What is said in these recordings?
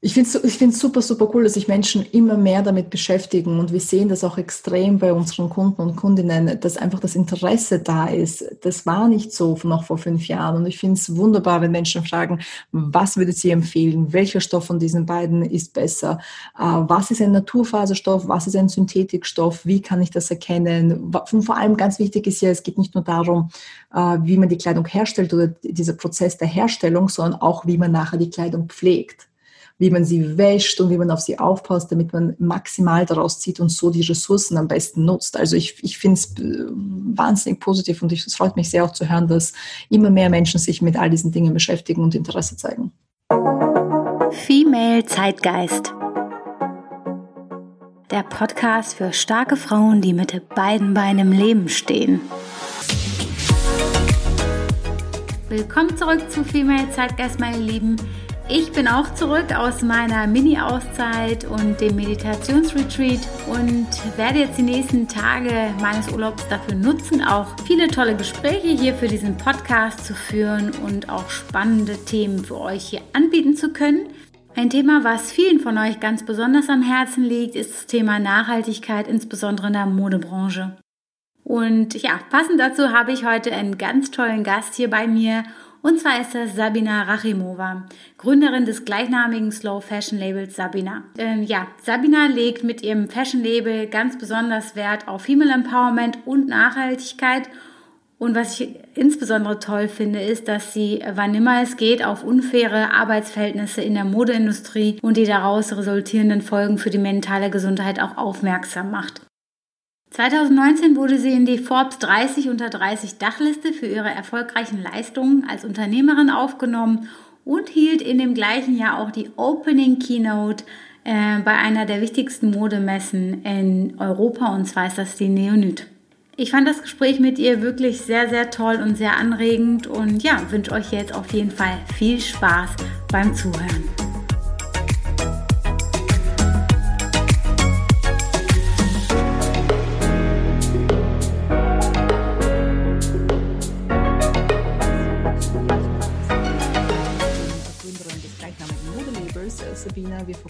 Ich finde es ich super, super cool, dass sich Menschen immer mehr damit beschäftigen und wir sehen das auch extrem bei unseren Kunden und Kundinnen, dass einfach das Interesse da ist. Das war nicht so noch vor fünf Jahren und ich finde es wunderbar, wenn Menschen fragen, was würdet Sie empfehlen? Welcher Stoff von diesen beiden ist besser? Äh, was ist ein Naturfaserstoff? Was ist ein Synthetikstoff? Wie kann ich das erkennen? Und vor allem ganz wichtig ist ja, es geht nicht nur darum, äh, wie man die Kleidung herstellt oder dieser Prozess der Herstellung, sondern auch, wie man nachher die Kleidung pflegt wie man sie wäscht und wie man auf sie aufpasst, damit man maximal daraus zieht und so die Ressourcen am besten nutzt. Also ich, ich finde es äh, wahnsinnig positiv und es freut mich sehr auch zu hören, dass immer mehr Menschen sich mit all diesen Dingen beschäftigen und Interesse zeigen. Female Zeitgeist. Der Podcast für starke Frauen, die mit beiden Beinen im Leben stehen. Willkommen zurück zu Female Zeitgeist, meine Lieben. Ich bin auch zurück aus meiner Mini-Auszeit und dem Meditationsretreat und werde jetzt die nächsten Tage meines Urlaubs dafür nutzen, auch viele tolle Gespräche hier für diesen Podcast zu führen und auch spannende Themen für euch hier anbieten zu können. Ein Thema, was vielen von euch ganz besonders am Herzen liegt, ist das Thema Nachhaltigkeit, insbesondere in der Modebranche. Und ja, passend dazu habe ich heute einen ganz tollen Gast hier bei mir und zwar ist das Sabina Rachimova, Gründerin des gleichnamigen Slow Fashion Labels Sabina. Ähm, ja, Sabina legt mit ihrem Fashion Label ganz besonders Wert auf Female Empowerment und Nachhaltigkeit. Und was ich insbesondere toll finde, ist, dass sie, wann immer es geht, auf unfaire Arbeitsverhältnisse in der Modeindustrie und die daraus resultierenden Folgen für die mentale Gesundheit auch aufmerksam macht. 2019 wurde sie in die Forbes 30 unter 30 Dachliste für ihre erfolgreichen Leistungen als Unternehmerin aufgenommen und hielt in dem gleichen Jahr auch die Opening Keynote äh, bei einer der wichtigsten Modemessen in Europa und zwar ist das die Neonyt. Ich fand das Gespräch mit ihr wirklich sehr, sehr toll und sehr anregend und ja, wünsche euch jetzt auf jeden Fall viel Spaß beim Zuhören.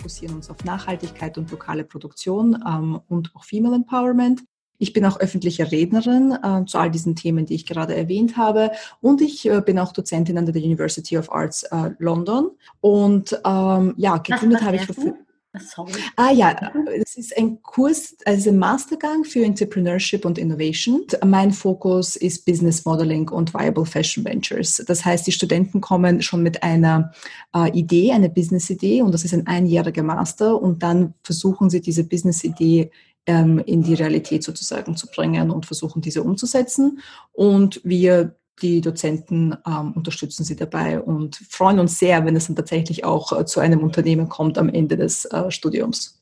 Fokussieren uns auf Nachhaltigkeit und lokale Produktion ähm, und auch Female Empowerment. Ich bin auch öffentliche Rednerin äh, zu all diesen Themen, die ich gerade erwähnt habe. Und ich äh, bin auch Dozentin an der University of Arts äh, London. Und ähm, ja, gegründet habe ich. Für, Sorry. Ah ja, es ist ein Kurs, also ein Mastergang für Entrepreneurship und Innovation. Mein Fokus ist Business Modeling und Viable Fashion Ventures. Das heißt, die Studenten kommen schon mit einer äh, Idee, einer Business-Idee und das ist ein einjähriger Master und dann versuchen sie diese Business-Idee ähm, in die Realität sozusagen zu bringen und versuchen diese umzusetzen. Und wir die Dozenten ähm, unterstützen sie dabei und freuen uns sehr, wenn es dann tatsächlich auch äh, zu einem Unternehmen kommt am Ende des äh, Studiums.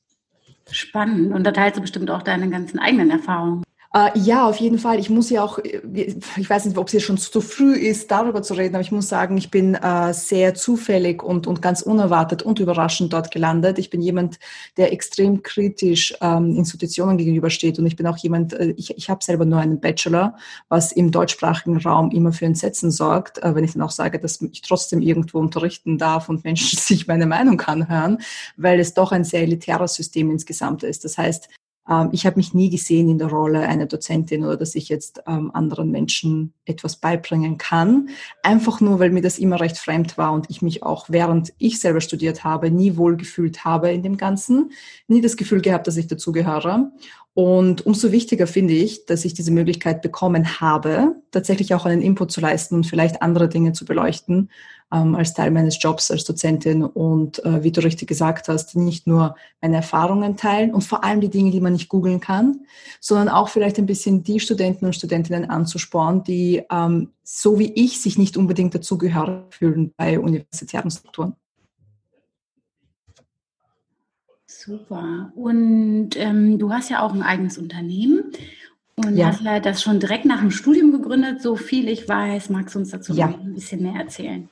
Spannend. Und da teilst du bestimmt auch deine ganzen eigenen Erfahrungen. Äh, ja, auf jeden Fall. Ich muss ja auch, ich weiß nicht, ob es jetzt schon zu früh ist, darüber zu reden, aber ich muss sagen, ich bin äh, sehr zufällig und, und ganz unerwartet und überraschend dort gelandet. Ich bin jemand, der extrem kritisch ähm, Institutionen gegenübersteht und ich bin auch jemand, äh, ich, ich habe selber nur einen Bachelor, was im deutschsprachigen Raum immer für Entsetzen sorgt, äh, wenn ich dann auch sage, dass ich trotzdem irgendwo unterrichten darf und Menschen sich meine Meinung anhören, weil es doch ein sehr elitäres System insgesamt ist. Das heißt, ich habe mich nie gesehen in der Rolle einer Dozentin oder dass ich jetzt ähm, anderen Menschen etwas beibringen kann. Einfach nur, weil mir das immer recht fremd war und ich mich auch, während ich selber studiert habe, nie wohlgefühlt habe in dem Ganzen, nie das Gefühl gehabt, dass ich dazugehöre. Und umso wichtiger finde ich, dass ich diese Möglichkeit bekommen habe, tatsächlich auch einen Input zu leisten und vielleicht andere Dinge zu beleuchten ähm, als Teil meines Jobs als Dozentin. Und äh, wie du richtig gesagt hast, nicht nur meine Erfahrungen teilen und vor allem die Dinge, die man nicht googeln kann, sondern auch vielleicht ein bisschen die Studenten und Studentinnen anzusporen, die ähm, so wie ich sich nicht unbedingt dazugehörig fühlen bei universitären Strukturen. Super. Und ähm, du hast ja auch ein eigenes Unternehmen und ja. hast ja das schon direkt nach dem Studium gegründet, so viel ich weiß. Magst du uns dazu ja. ein bisschen mehr erzählen?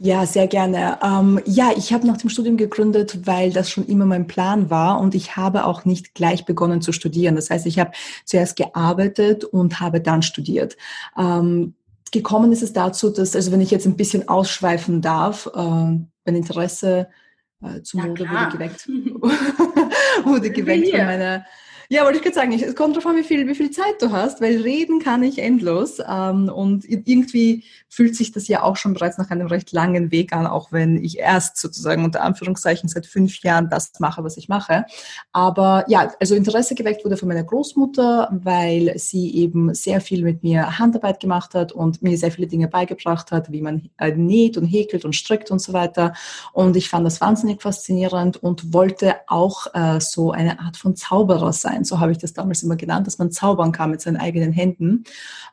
Ja, sehr gerne. Ähm, ja, ich habe nach dem Studium gegründet, weil das schon immer mein Plan war und ich habe auch nicht gleich begonnen zu studieren. Das heißt, ich habe zuerst gearbeitet und habe dann studiert. Ähm, gekommen ist es dazu, dass, also wenn ich jetzt ein bisschen ausschweifen darf, äh, mein Interesse äh, zu Mode wurde geweckt, wurde geweckt von meiner ja, wollte ich gerade sagen, es kommt darauf an, wie viel, wie viel Zeit du hast, weil reden kann ich endlos. Ähm, und irgendwie fühlt sich das ja auch schon bereits nach einem recht langen Weg an, auch wenn ich erst sozusagen unter Anführungszeichen seit fünf Jahren das mache, was ich mache. Aber ja, also Interesse geweckt wurde von meiner Großmutter, weil sie eben sehr viel mit mir Handarbeit gemacht hat und mir sehr viele Dinge beigebracht hat, wie man äh, näht und häkelt und strickt und so weiter. Und ich fand das wahnsinnig faszinierend und wollte auch äh, so eine Art von Zauberer sein sein. So habe ich das damals immer genannt, dass man zaubern kann mit seinen eigenen Händen.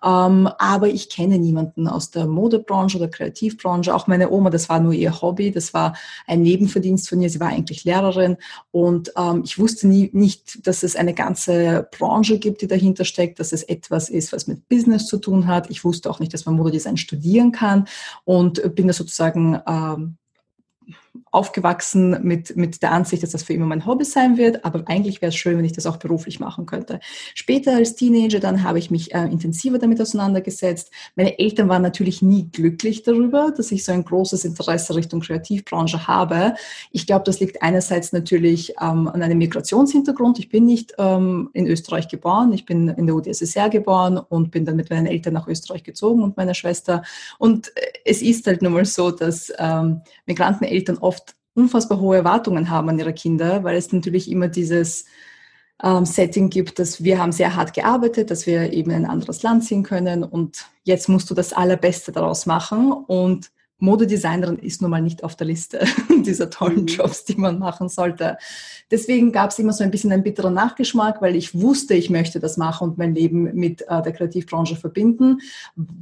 Ähm, aber ich kenne niemanden aus der Modebranche oder Kreativbranche. Auch meine Oma, das war nur ihr Hobby. Das war ein Nebenverdienst von ihr. Sie war eigentlich Lehrerin. Und ähm, ich wusste nie, nicht, dass es eine ganze Branche gibt, die dahinter steckt, dass es etwas ist, was mit Business zu tun hat. Ich wusste auch nicht, dass man Modedesign studieren kann und bin da sozusagen ähm, aufgewachsen mit, mit der Ansicht, dass das für immer mein Hobby sein wird, aber eigentlich wäre es schön, wenn ich das auch beruflich machen könnte. Später als Teenager dann habe ich mich äh, intensiver damit auseinandergesetzt. Meine Eltern waren natürlich nie glücklich darüber, dass ich so ein großes Interesse Richtung Kreativbranche habe. Ich glaube, das liegt einerseits natürlich ähm, an einem Migrationshintergrund. Ich bin nicht ähm, in Österreich geboren, ich bin in der UdSSR geboren und bin dann mit meinen Eltern nach Österreich gezogen und meiner Schwester. Und äh, es ist halt nun mal so, dass ähm, Migranteneltern oft unfassbar hohe Erwartungen haben an ihre Kinder, weil es natürlich immer dieses ähm, Setting gibt, dass wir haben sehr hart gearbeitet, dass wir eben in ein anderes Land ziehen können und jetzt musst du das Allerbeste daraus machen und Modedesignerin ist nun mal nicht auf der Liste dieser tollen mhm. Jobs, die man machen sollte. Deswegen gab es immer so ein bisschen einen bitteren Nachgeschmack, weil ich wusste, ich möchte das machen und mein Leben mit äh, der Kreativbranche verbinden.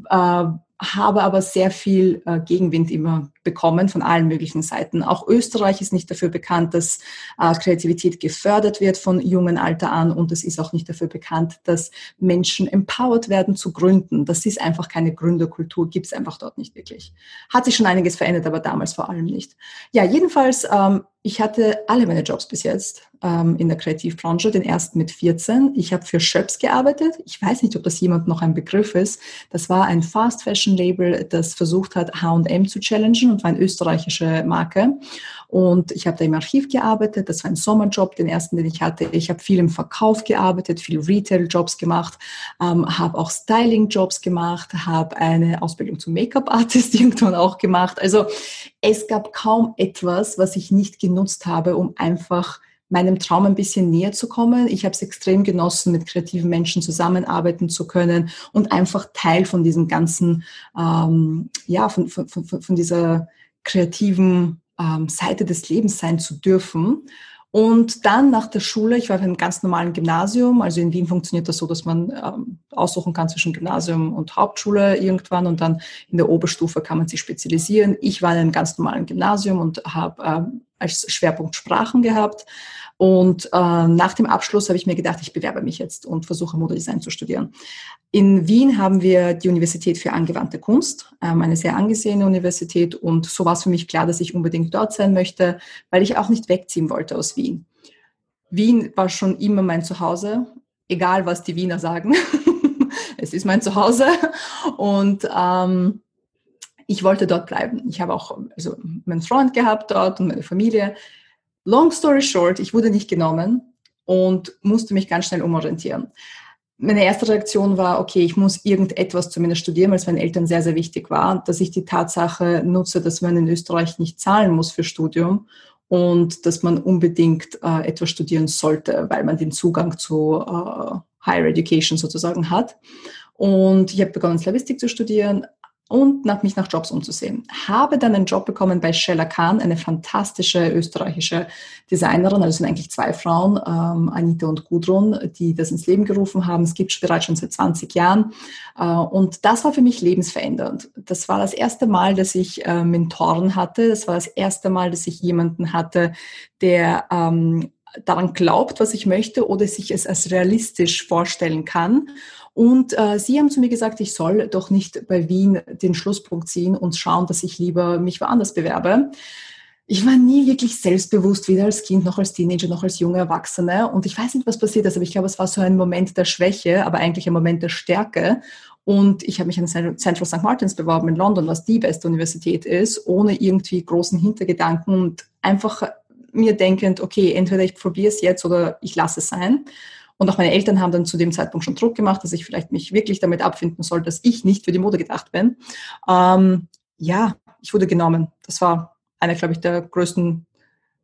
Äh, habe aber sehr viel äh, Gegenwind immer bekommen von allen möglichen Seiten. Auch Österreich ist nicht dafür bekannt, dass äh, Kreativität gefördert wird von jungen Alter an und es ist auch nicht dafür bekannt, dass Menschen empowered werden zu gründen. Das ist einfach keine Gründerkultur, gibt es einfach dort nicht wirklich. Hat sich schon einiges verändert, aber damals vor allem nicht. Ja, jedenfalls ähm, ich hatte alle meine Jobs bis jetzt ähm, in der Kreativbranche, den ersten mit 14. Ich habe für Schöps gearbeitet. Ich weiß nicht, ob das jemand noch ein Begriff ist. Das war ein Fast Fashion Label, das versucht hat, H&M zu challengen und war eine österreichische Marke. Und ich habe da im Archiv gearbeitet. Das war ein Sommerjob, den ersten, den ich hatte. Ich habe viel im Verkauf gearbeitet, viel Retail-Jobs gemacht, ähm, habe auch Styling-Jobs gemacht, habe eine Ausbildung zum Make-up-Artist irgendwann auch gemacht. Also es gab kaum etwas, was ich nicht genutzt habe, um einfach meinem Traum ein bisschen näher zu kommen. Ich habe es extrem genossen, mit kreativen Menschen zusammenarbeiten zu können und einfach Teil von diesem ganzen, ähm, ja, von, von, von, von dieser kreativen ähm, Seite des Lebens sein zu dürfen. Und dann nach der Schule, ich war auf einem ganz normalen Gymnasium, also in Wien funktioniert das so, dass man ähm, aussuchen kann zwischen Gymnasium und Hauptschule irgendwann und dann in der Oberstufe kann man sich spezialisieren. Ich war in einem ganz normalen Gymnasium und habe ähm, als Schwerpunkt Sprachen gehabt. Und äh, nach dem Abschluss habe ich mir gedacht, ich bewerbe mich jetzt und versuche Modedesign zu studieren. In Wien haben wir die Universität für angewandte Kunst, ähm, eine sehr angesehene Universität. Und so war es für mich klar, dass ich unbedingt dort sein möchte, weil ich auch nicht wegziehen wollte aus Wien. Wien war schon immer mein Zuhause, egal was die Wiener sagen. es ist mein Zuhause. Und ähm, ich wollte dort bleiben. Ich habe auch also meinen Freund gehabt dort und meine Familie. Long story short, ich wurde nicht genommen und musste mich ganz schnell umorientieren. Meine erste Reaktion war, okay, ich muss irgendetwas zumindest studieren, weil es meinen Eltern sehr, sehr wichtig war, dass ich die Tatsache nutze, dass man in Österreich nicht zahlen muss für Studium und dass man unbedingt äh, etwas studieren sollte, weil man den Zugang zu äh, Higher Education sozusagen hat. Und ich habe begonnen, Slavistik zu studieren, und nach mich nach Jobs umzusehen. Habe dann einen Job bekommen bei Shella Khan, eine fantastische österreichische Designerin. Also es sind eigentlich zwei Frauen, ähm, Anita und Gudrun, die das ins Leben gerufen haben. Es gibt bereits schon seit 20 Jahren. Äh, und das war für mich lebensverändernd. Das war das erste Mal, dass ich äh, Mentoren hatte. Das war das erste Mal, dass ich jemanden hatte, der ähm, daran glaubt, was ich möchte oder sich es als realistisch vorstellen kann und äh, Sie haben zu mir gesagt, ich soll doch nicht bei Wien den Schlusspunkt ziehen und schauen, dass ich lieber mich woanders bewerbe. Ich war nie wirklich selbstbewusst, weder als Kind noch als Teenager noch als junge Erwachsene. Und ich weiß nicht, was passiert ist, aber ich glaube, es war so ein Moment der Schwäche, aber eigentlich ein Moment der Stärke. Und ich habe mich an Central St. Martins beworben in London, was die beste Universität ist, ohne irgendwie großen Hintergedanken und einfach mir denkend, okay, entweder ich probiere es jetzt oder ich lasse es sein. Und auch meine Eltern haben dann zu dem Zeitpunkt schon Druck gemacht, dass ich vielleicht mich wirklich damit abfinden soll, dass ich nicht für die Mode gedacht bin. Ähm, ja, ich wurde genommen. Das war einer, glaube ich, der größten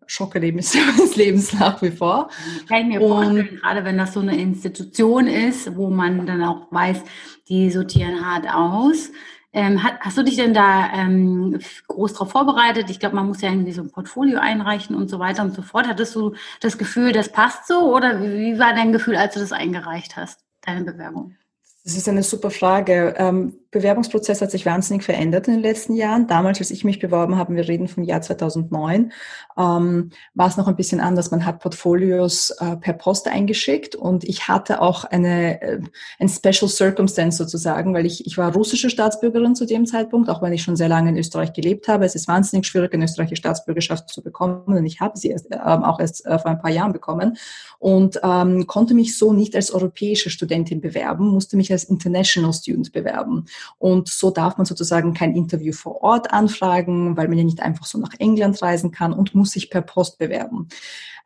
Schockerlebnisse meines Lebens nach wie vor. Kann ich mir und, vorstellen, gerade wenn das so eine Institution ist, wo man dann auch weiß, die sortieren hart aus. Ähm, hast, hast, du dich denn da ähm, groß darauf vorbereitet? Ich glaube, man muss ja irgendwie so ein Portfolio einreichen und so weiter und so fort. Hattest du das Gefühl, das passt so? Oder wie war dein Gefühl, als du das eingereicht hast, deine Bewerbung? Das ist eine super Frage. Ähm, Bewerbungsprozess hat sich wahnsinnig verändert in den letzten Jahren. Damals, als ich mich beworben habe, wir reden vom Jahr 2009, ähm, war es noch ein bisschen anders. Man hat Portfolios äh, per Post eingeschickt und ich hatte auch eine äh, ein Special Circumstance sozusagen, weil ich ich war russische Staatsbürgerin zu dem Zeitpunkt, auch wenn ich schon sehr lange in Österreich gelebt habe. Es ist wahnsinnig schwierig, eine österreichische Staatsbürgerschaft zu bekommen und ich habe sie erst, äh, auch erst äh, vor ein paar Jahren bekommen und ähm, konnte mich so nicht als europäische Studentin bewerben, musste mich als International Student bewerben. Und so darf man sozusagen kein Interview vor Ort anfragen, weil man ja nicht einfach so nach England reisen kann und muss sich per Post bewerben.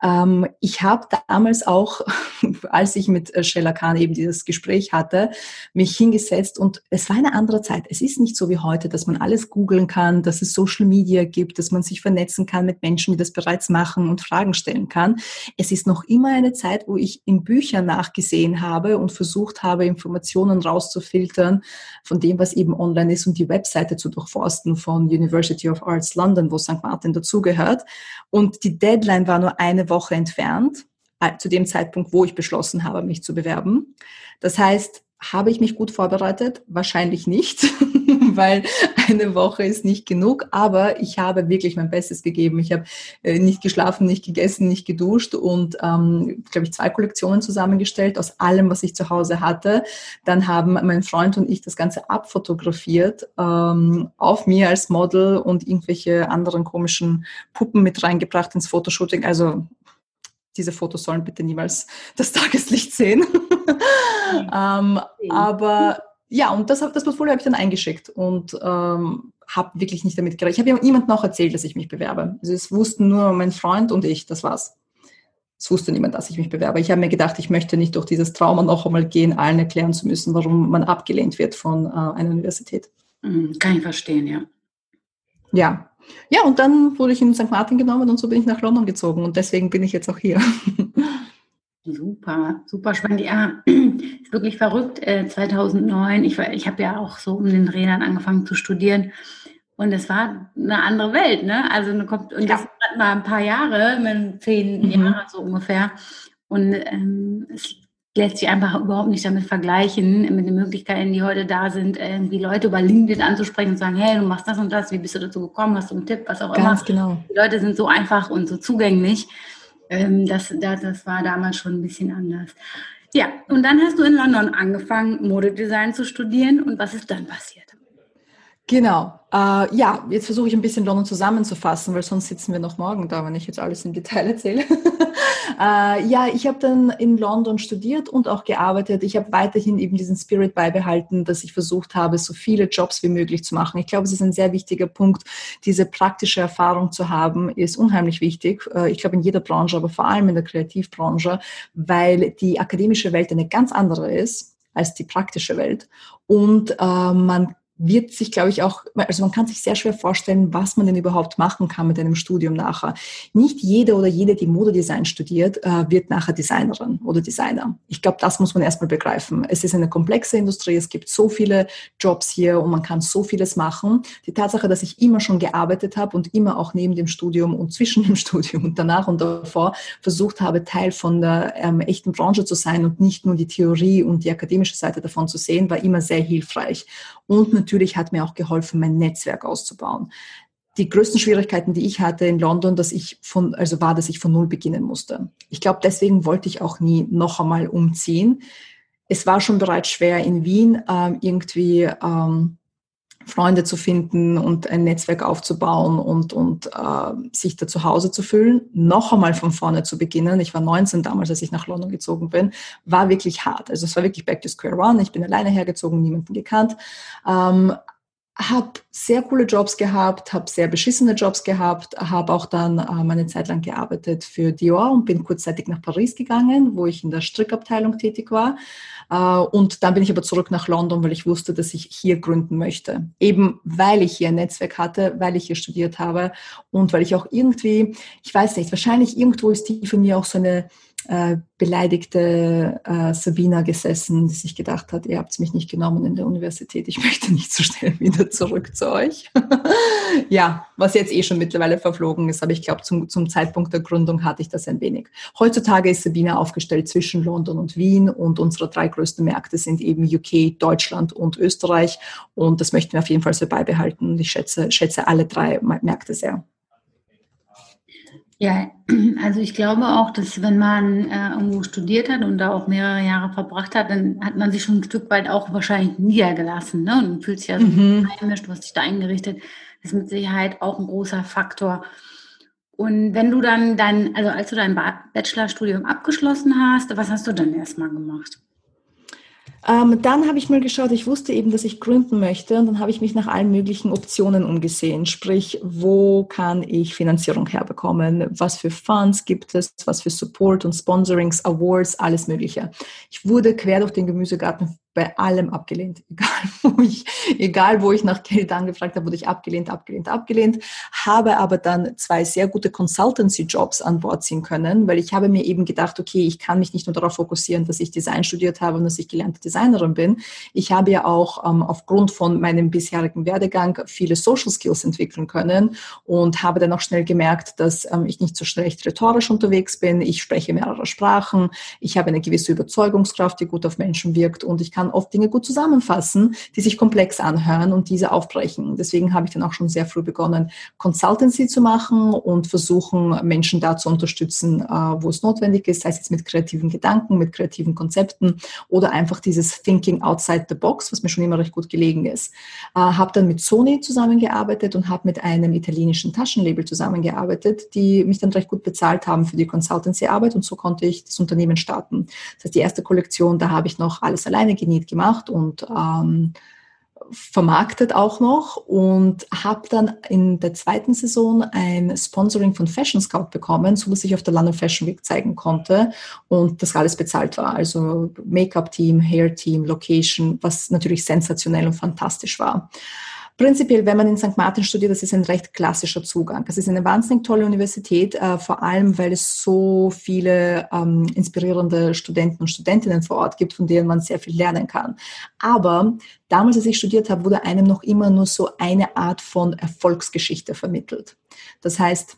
Ähm, ich habe damals auch, als ich mit äh, Sheila Khan eben dieses Gespräch hatte, mich hingesetzt und es war eine andere Zeit. Es ist nicht so wie heute, dass man alles googeln kann, dass es Social Media gibt, dass man sich vernetzen kann mit Menschen, die das bereits machen und Fragen stellen kann. Es ist noch immer eine Zeit, wo ich in Büchern nachgesehen habe und versucht habe, Informationen rauszufiltern von dem, was eben online ist und die Webseite zu durchforsten von University of Arts London, wo St. Martin dazugehört. Und die Deadline war nur eine Woche entfernt, äh, zu dem Zeitpunkt, wo ich beschlossen habe, mich zu bewerben. Das heißt, habe ich mich gut vorbereitet? Wahrscheinlich nicht, weil eine Woche ist nicht genug, aber ich habe wirklich mein Bestes gegeben. Ich habe äh, nicht geschlafen, nicht gegessen, nicht geduscht und, ähm, glaube ich, zwei Kollektionen zusammengestellt aus allem, was ich zu Hause hatte. Dann haben mein Freund und ich das Ganze abfotografiert, ähm, auf mir als Model und irgendwelche anderen komischen Puppen mit reingebracht ins Fotoshooting. Also diese Fotos sollen bitte niemals das Tageslicht sehen. ähm, aber ja, und das, das Portfolio habe ich dann eingeschickt und ähm, habe wirklich nicht damit gerechnet. Ich habe niemandem noch erzählt, dass ich mich bewerbe. Also es wussten nur mein Freund und ich, das war's. Es wusste niemand, dass ich mich bewerbe. Ich habe mir gedacht, ich möchte nicht durch dieses Trauma noch einmal gehen, allen erklären zu müssen, warum man abgelehnt wird von äh, einer Universität. Mhm, kann ich verstehen, ja. Ja, ja, und dann wurde ich in St. Martin genommen und so bin ich nach London gezogen und deswegen bin ich jetzt auch hier. Super, super spannend. Ja, ist wirklich verrückt. 2009, äh, ich, ich habe ja auch so um den Rädern angefangen zu studieren und es war eine andere Welt, ne? Also und das ja. mal ein paar Jahre, zehn mhm. Jahre so ungefähr. Und ähm, es lässt sich einfach überhaupt nicht damit vergleichen, mit den Möglichkeiten, die heute da sind, irgendwie Leute über LinkedIn anzusprechen und sagen, hey, du machst das und das, wie bist du dazu gekommen, hast du einen Tipp, was auch Ganz immer. genau. Die Leute sind so einfach und so zugänglich. Ähm, das, das, das war damals schon ein bisschen anders. Ja, und dann hast du in London angefangen, Modedesign zu studieren. Und was ist dann passiert? Genau. Äh, ja, jetzt versuche ich ein bisschen London zusammenzufassen, weil sonst sitzen wir noch morgen da, wenn ich jetzt alles im Detail erzähle. äh, ja, ich habe dann in London studiert und auch gearbeitet. Ich habe weiterhin eben diesen Spirit beibehalten, dass ich versucht habe, so viele Jobs wie möglich zu machen. Ich glaube, es ist ein sehr wichtiger Punkt. Diese praktische Erfahrung zu haben, ist unheimlich wichtig. Äh, ich glaube, in jeder Branche, aber vor allem in der Kreativbranche, weil die akademische Welt eine ganz andere ist als die praktische Welt. Und äh, man wird sich, glaube ich, auch, also man kann sich sehr schwer vorstellen, was man denn überhaupt machen kann mit einem Studium nachher. Nicht jede oder jede, die Modedesign studiert, äh, wird nachher Designerin oder Designer. Ich glaube, das muss man erstmal begreifen. Es ist eine komplexe Industrie, es gibt so viele Jobs hier und man kann so vieles machen. Die Tatsache, dass ich immer schon gearbeitet habe und immer auch neben dem Studium und zwischen dem Studium und danach und davor versucht habe, Teil von der ähm, echten Branche zu sein und nicht nur die Theorie und die akademische Seite davon zu sehen, war immer sehr hilfreich. Und natürlich hat mir auch geholfen, mein Netzwerk auszubauen. Die größten Schwierigkeiten, die ich hatte in London, dass ich von, also war, dass ich von Null beginnen musste. Ich glaube, deswegen wollte ich auch nie noch einmal umziehen. Es war schon bereits schwer in Wien ähm, irgendwie ähm, Freunde zu finden und ein Netzwerk aufzubauen und, und äh, sich da zu Hause zu fühlen. Noch einmal von vorne zu beginnen. Ich war 19 damals, als ich nach London gezogen bin, war wirklich hart. Also es war wirklich back to square one. Ich bin alleine hergezogen, niemanden gekannt. Ähm, habe sehr coole Jobs gehabt, habe sehr beschissene Jobs gehabt, habe auch dann äh, meine Zeit lang gearbeitet für Dior und bin kurzzeitig nach Paris gegangen, wo ich in der Strickabteilung tätig war. Äh, und dann bin ich aber zurück nach London, weil ich wusste, dass ich hier gründen möchte. Eben weil ich hier ein Netzwerk hatte, weil ich hier studiert habe und weil ich auch irgendwie, ich weiß nicht, wahrscheinlich irgendwo ist die für mir auch so eine äh, beleidigte äh, Sabina gesessen, die sich gedacht hat, ihr habt mich nicht genommen in der Universität, ich möchte nicht so schnell wieder zurück zu euch. ja, was jetzt eh schon mittlerweile verflogen ist, aber ich glaube, zum, zum Zeitpunkt der Gründung hatte ich das ein wenig. Heutzutage ist Sabina aufgestellt zwischen London und Wien und unsere drei größten Märkte sind eben UK, Deutschland und Österreich und das möchten wir auf jeden Fall so beibehalten. Ich schätze, schätze alle drei Märkte sehr. Ja, also ich glaube auch, dass wenn man äh, irgendwo studiert hat und da auch mehrere Jahre verbracht hat, dann hat man sich schon ein Stück weit auch wahrscheinlich niedergelassen ne? und fühlt sich ja so mhm. heimisch, du hast dich da eingerichtet. Das ist mit Sicherheit auch ein großer Faktor. Und wenn du dann dein, also als du dein Bachelorstudium abgeschlossen hast, was hast du dann erstmal gemacht? Ähm, dann habe ich mal geschaut, ich wusste eben, dass ich gründen möchte und dann habe ich mich nach allen möglichen Optionen umgesehen. Sprich, wo kann ich Finanzierung herbekommen? Was für Funds gibt es? Was für Support und Sponsorings, Awards, alles Mögliche. Ich wurde quer durch den Gemüsegarten bei allem abgelehnt. Egal wo ich, egal wo ich nach Geld angefragt habe, wurde ich abgelehnt, abgelehnt, abgelehnt. Habe aber dann zwei sehr gute Consultancy-Jobs an Bord ziehen können, weil ich habe mir eben gedacht, okay, ich kann mich nicht nur darauf fokussieren, dass ich Design studiert habe und dass ich gelernte Designerin bin. Ich habe ja auch ähm, aufgrund von meinem bisherigen Werdegang viele Social Skills entwickeln können und habe dann auch schnell gemerkt, dass ähm, ich nicht so schlecht rhetorisch unterwegs bin. Ich spreche mehrere Sprachen. Ich habe eine gewisse Überzeugungskraft, die gut auf Menschen wirkt und ich kann kann oft Dinge gut zusammenfassen, die sich komplex anhören und diese aufbrechen. Deswegen habe ich dann auch schon sehr früh begonnen, Consultancy zu machen und versuchen, Menschen da zu unterstützen, äh, wo es notwendig ist, sei es jetzt mit kreativen Gedanken, mit kreativen Konzepten oder einfach dieses Thinking outside the box, was mir schon immer recht gut gelegen ist. Äh, habe dann mit Sony zusammengearbeitet und habe mit einem italienischen Taschenlabel zusammengearbeitet, die mich dann recht gut bezahlt haben für die Consultancy-Arbeit und so konnte ich das Unternehmen starten. Das heißt, die erste Kollektion, da habe ich noch alles alleine genießt Need gemacht und ähm, vermarktet auch noch und habe dann in der zweiten Saison ein Sponsoring von Fashion Scout bekommen, so dass ich auf der London Fashion Week zeigen konnte und das alles bezahlt war. Also Make-up-Team, Hair-Team, Location, was natürlich sensationell und fantastisch war. Prinzipiell, wenn man in St. Martin studiert, das ist ein recht klassischer Zugang. Das ist eine wahnsinnig tolle Universität, äh, vor allem, weil es so viele ähm, inspirierende Studenten und Studentinnen vor Ort gibt, von denen man sehr viel lernen kann. Aber damals, als ich studiert habe, wurde einem noch immer nur so eine Art von Erfolgsgeschichte vermittelt. Das heißt,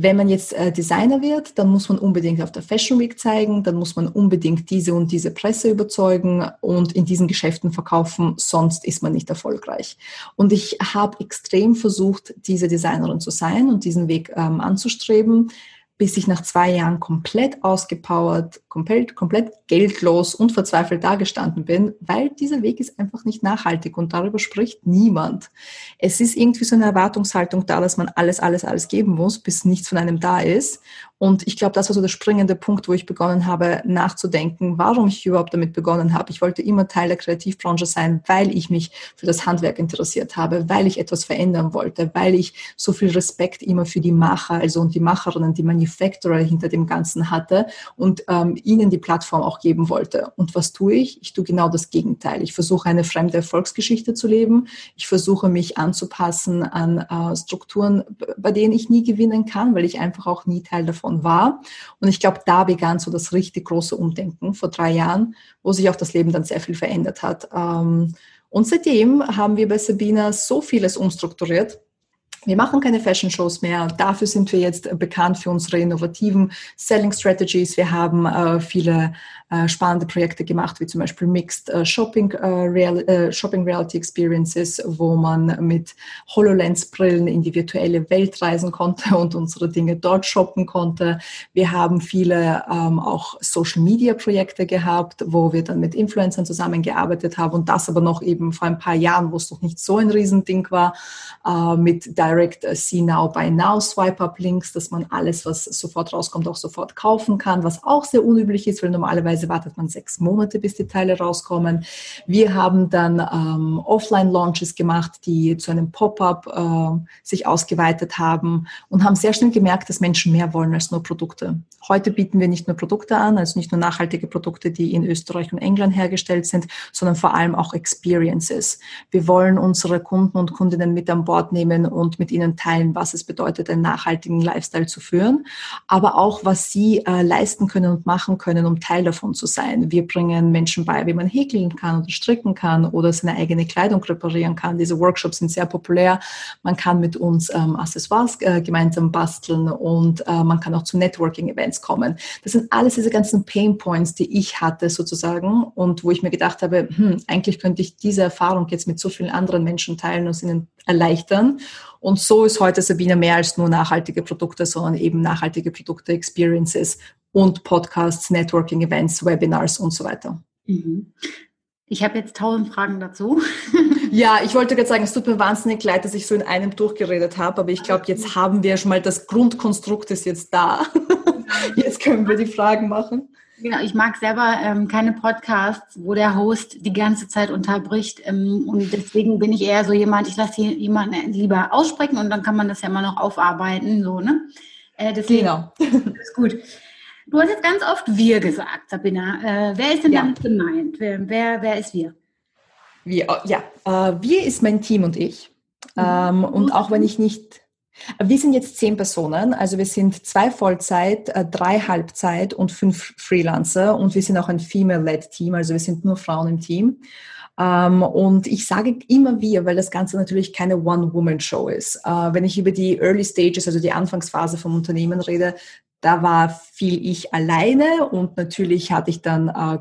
wenn man jetzt äh, Designer wird, dann muss man unbedingt auf der Fashion Week zeigen, dann muss man unbedingt diese und diese Presse überzeugen und in diesen Geschäften verkaufen, sonst ist man nicht erfolgreich. Und ich habe extrem versucht, diese Designerin zu sein und diesen Weg ähm, anzustreben bis ich nach zwei Jahren komplett ausgepowert, komplett, komplett geldlos und verzweifelt dagestanden bin, weil dieser Weg ist einfach nicht nachhaltig und darüber spricht niemand. Es ist irgendwie so eine Erwartungshaltung da, dass man alles, alles, alles geben muss, bis nichts von einem da ist. Und ich glaube, das war so der springende Punkt, wo ich begonnen habe nachzudenken, warum ich überhaupt damit begonnen habe. Ich wollte immer Teil der Kreativbranche sein, weil ich mich für das Handwerk interessiert habe, weil ich etwas verändern wollte, weil ich so viel Respekt immer für die Macher, also und die Macherinnen, die Manufacturer hinter dem Ganzen hatte und ähm, ihnen die Plattform auch geben wollte. Und was tue ich? Ich tue genau das Gegenteil. Ich versuche eine fremde Erfolgsgeschichte zu leben. Ich versuche mich anzupassen an äh, Strukturen, bei denen ich nie gewinnen kann, weil ich einfach auch nie Teil davon davon war. Und ich glaube, da begann so das richtig große Umdenken vor drei Jahren, wo sich auch das Leben dann sehr viel verändert hat. Ähm, und seitdem haben wir bei Sabina so vieles umstrukturiert, wir machen keine Fashion Shows mehr. Dafür sind wir jetzt bekannt für unsere innovativen Selling Strategies. Wir haben äh, viele äh, spannende Projekte gemacht, wie zum Beispiel Mixed äh, Shopping, äh, Real, äh, Shopping Reality Experiences, wo man mit HoloLens-Brillen in die virtuelle Welt reisen konnte und unsere Dinge dort shoppen konnte. Wir haben viele ähm, auch Social Media Projekte gehabt, wo wir dann mit Influencern zusammengearbeitet haben und das aber noch eben vor ein paar Jahren, wo es noch nicht so ein Riesending war, äh, mit Direct Direct äh, See Now by Now Swipe-Up-Links, dass man alles, was sofort rauskommt, auch sofort kaufen kann, was auch sehr unüblich ist, weil normalerweise wartet man sechs Monate, bis die Teile rauskommen. Wir haben dann ähm, Offline-Launches gemacht, die zu einem Pop-up äh, sich ausgeweitet haben und haben sehr schnell gemerkt, dass Menschen mehr wollen als nur Produkte. Heute bieten wir nicht nur Produkte an, also nicht nur nachhaltige Produkte, die in Österreich und England hergestellt sind, sondern vor allem auch Experiences. Wir wollen unsere Kunden und Kundinnen mit an Bord nehmen und mit ihnen teilen, was es bedeutet, einen nachhaltigen Lifestyle zu führen, aber auch, was sie äh, leisten können und machen können, um Teil davon zu sein. Wir bringen Menschen bei, wie man häkeln kann oder stricken kann oder seine eigene Kleidung reparieren kann. Diese Workshops sind sehr populär. Man kann mit uns ähm, Accessoires äh, gemeinsam basteln und äh, man kann auch zu Networking-Events kommen. Das sind alles diese ganzen Pain Points, die ich hatte sozusagen und wo ich mir gedacht habe, hm, eigentlich könnte ich diese Erfahrung jetzt mit so vielen anderen Menschen teilen und ihnen erleichtern. Und so ist heute Sabine mehr als nur nachhaltige Produkte, sondern eben nachhaltige Produkte, Experiences und Podcasts, Networking Events, Webinars und so weiter. Mhm. Ich habe jetzt tausend Fragen dazu. Ja, ich wollte gerade sagen, es tut mir wahnsinnig leid, dass ich so in einem durchgeredet habe, aber ich glaube, jetzt haben wir schon mal das Grundkonstrukt ist jetzt da. Jetzt können wir die Fragen machen. Genau, ich mag selber ähm, keine Podcasts, wo der Host die ganze Zeit unterbricht. Ähm, und deswegen bin ich eher so jemand, ich lasse jemanden lieber aussprechen und dann kann man das ja immer noch aufarbeiten. So, ne? Äh, deswegen genau. ist gut. Du hast jetzt ganz oft wir gesagt, Sabina. Äh, wer ist denn ja. damit gemeint? Wer, wer, wer ist wir? Wir, ja, äh, wir ist mein Team und ich. Mhm. Ähm, und auch wenn ich nicht wir sind jetzt zehn Personen, also wir sind zwei Vollzeit, äh, drei Halbzeit und fünf Freelancer und wir sind auch ein Female-led Team, also wir sind nur Frauen im Team. Ähm, und ich sage immer wir, weil das Ganze natürlich keine One-Woman-Show ist. Äh, wenn ich über die Early Stages, also die Anfangsphase vom Unternehmen rede, da war viel ich alleine und natürlich hatte ich dann äh,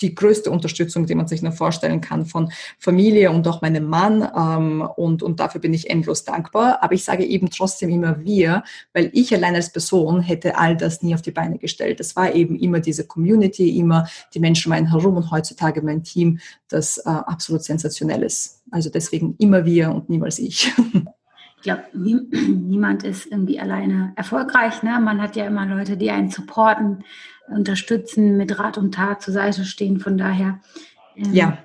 die größte Unterstützung, die man sich nur vorstellen kann von Familie und auch meinem Mann. Ähm, und, und dafür bin ich endlos dankbar. Aber ich sage eben trotzdem immer wir, weil ich allein als Person hätte all das nie auf die Beine gestellt. Das war eben immer diese Community, immer die Menschen um einen herum und heutzutage mein Team, das äh, absolut sensationell ist. Also deswegen immer wir und niemals ich. Ich glaube, nie, niemand ist irgendwie alleine erfolgreich. Ne? Man hat ja immer Leute, die einen supporten, unterstützen, mit Rat und Tat zur Seite stehen. Von daher, ähm, ja.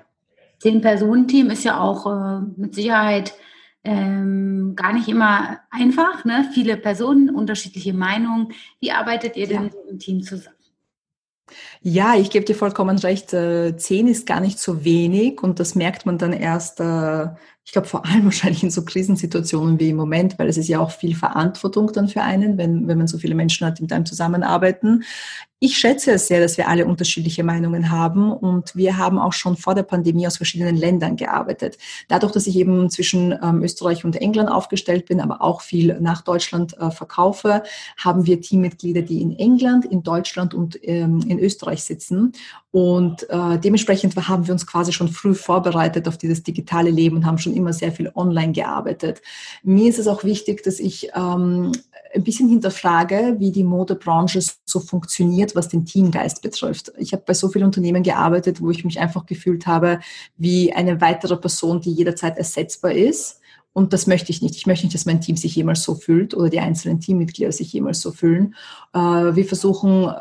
Zehn-Personen-Team ist ja auch äh, mit Sicherheit ähm, gar nicht immer einfach. Ne? Viele Personen, unterschiedliche Meinungen. Wie arbeitet ihr denn ja. im Team zusammen? Ja, ich gebe dir vollkommen recht. Äh, zehn ist gar nicht so wenig und das merkt man dann erst, äh, ich glaube vor allem wahrscheinlich in so Krisensituationen wie im Moment, weil es ist ja auch viel Verantwortung dann für einen, wenn, wenn man so viele Menschen hat, die mit einem zusammenarbeiten. Ich schätze es sehr, dass wir alle unterschiedliche Meinungen haben und wir haben auch schon vor der Pandemie aus verschiedenen Ländern gearbeitet. Dadurch, dass ich eben zwischen ähm, Österreich und England aufgestellt bin, aber auch viel nach Deutschland äh, verkaufe, haben wir Teammitglieder, die in England, in Deutschland und ähm, in Österreich sitzen. Und äh, dementsprechend haben wir uns quasi schon früh vorbereitet auf dieses digitale Leben und haben schon immer sehr viel online gearbeitet. Mir ist es auch wichtig, dass ich ähm, ein bisschen hinterfrage, wie die Modebranche so funktioniert, was den Teamgeist betrifft. Ich habe bei so vielen Unternehmen gearbeitet, wo ich mich einfach gefühlt habe wie eine weitere Person, die jederzeit ersetzbar ist. Und das möchte ich nicht. Ich möchte nicht, dass mein Team sich jemals so fühlt oder die einzelnen Teammitglieder sich jemals so fühlen. Äh, wir versuchen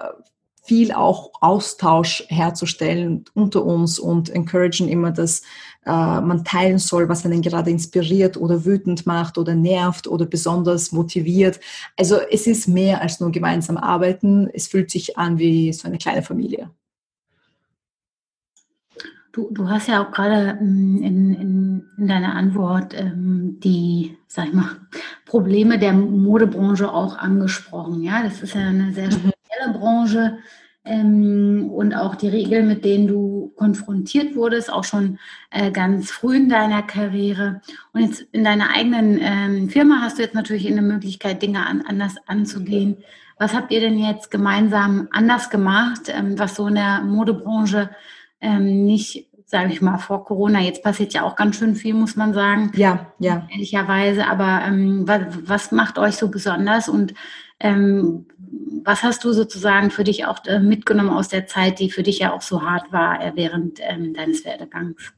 viel auch Austausch herzustellen unter uns und encouragen immer, dass äh, man teilen soll, was einen gerade inspiriert oder wütend macht oder nervt oder besonders motiviert. Also es ist mehr als nur gemeinsam arbeiten. Es fühlt sich an wie so eine kleine Familie. Du, du hast ja auch gerade ähm, in, in, in deiner Antwort ähm, die, sag ich mal, Probleme der Modebranche auch angesprochen. Ja, das ist ja eine sehr mhm spezielle Branche ähm, und auch die Regeln, mit denen du konfrontiert wurdest, auch schon äh, ganz früh in deiner Karriere. Und jetzt in deiner eigenen ähm, Firma hast du jetzt natürlich eine Möglichkeit, Dinge an, anders anzugehen. Was habt ihr denn jetzt gemeinsam anders gemacht, ähm, was so in der Modebranche ähm, nicht sage ich mal, vor Corona. Jetzt passiert ja auch ganz schön viel, muss man sagen. Ja, ja. Ehrlicherweise. Aber ähm, was, was, macht euch so besonders und ähm, was hast du sozusagen für dich auch äh, mitgenommen aus der Zeit, die für dich ja auch so hart war äh, während ähm, deines Werdegangs?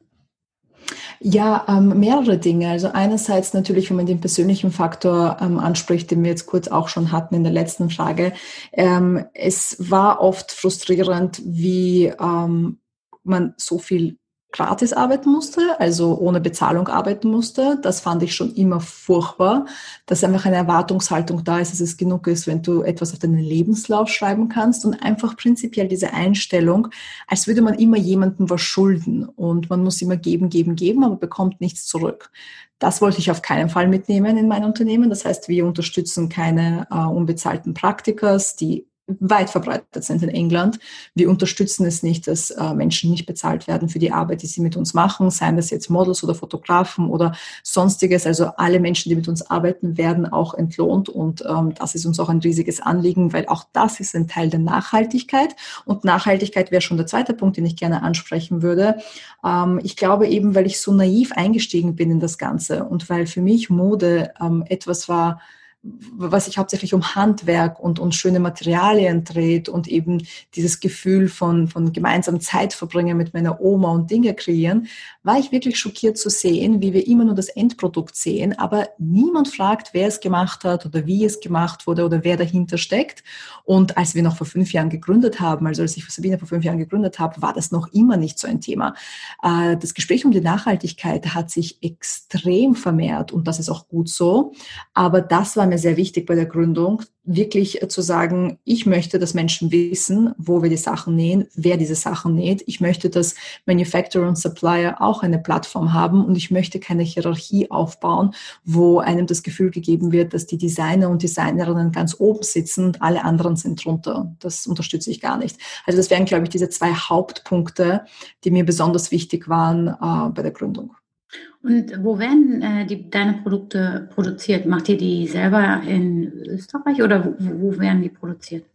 Ja, ähm, mehrere Dinge. Also einerseits natürlich, wenn man den persönlichen Faktor ähm, anspricht, den wir jetzt kurz auch schon hatten in der letzten Frage. Ähm, es war oft frustrierend, wie ähm, man so viel gratis arbeiten musste, also ohne Bezahlung arbeiten musste. Das fand ich schon immer furchtbar, dass einfach eine Erwartungshaltung da ist, dass es genug ist, wenn du etwas auf deinen Lebenslauf schreiben kannst und einfach prinzipiell diese Einstellung, als würde man immer jemandem was schulden und man muss immer geben, geben, geben, aber bekommt nichts zurück. Das wollte ich auf keinen Fall mitnehmen in mein Unternehmen. Das heißt, wir unterstützen keine äh, unbezahlten Praktikas, die weit verbreitet sind in England. Wir unterstützen es nicht, dass äh, Menschen nicht bezahlt werden für die Arbeit, die sie mit uns machen, seien das jetzt Models oder Fotografen oder sonstiges. Also alle Menschen, die mit uns arbeiten, werden auch entlohnt und ähm, das ist uns auch ein riesiges Anliegen, weil auch das ist ein Teil der Nachhaltigkeit und Nachhaltigkeit wäre schon der zweite Punkt, den ich gerne ansprechen würde. Ähm, ich glaube eben, weil ich so naiv eingestiegen bin in das Ganze und weil für mich Mode ähm, etwas war, was sich hauptsächlich um Handwerk und, und schöne Materialien dreht und eben dieses Gefühl von, von gemeinsam Zeit verbringen mit meiner Oma und Dinge kreieren, war ich wirklich schockiert zu sehen, wie wir immer nur das Endprodukt sehen, aber niemand fragt, wer es gemacht hat oder wie es gemacht wurde oder wer dahinter steckt. Und als wir noch vor fünf Jahren gegründet haben, also als ich Sabine vor fünf Jahren gegründet habe, war das noch immer nicht so ein Thema. Äh, das Gespräch um die Nachhaltigkeit hat sich extrem vermehrt und das ist auch gut so. Aber das war mir sehr wichtig bei der Gründung, wirklich zu sagen, ich möchte, dass Menschen wissen, wo wir die Sachen nähen, wer diese Sachen näht. Ich möchte, dass Manufacturer und Supplier auch eine Plattform haben und ich möchte keine Hierarchie aufbauen, wo einem das Gefühl gegeben wird, dass die Designer und Designerinnen ganz oben sitzen und alle anderen sind drunter. Das unterstütze ich gar nicht. Also das wären, glaube ich, diese zwei Hauptpunkte, die mir besonders wichtig waren äh, bei der Gründung. Und wo werden äh, die, deine Produkte produziert? Macht ihr die selber in Österreich oder wo, wo werden die produziert?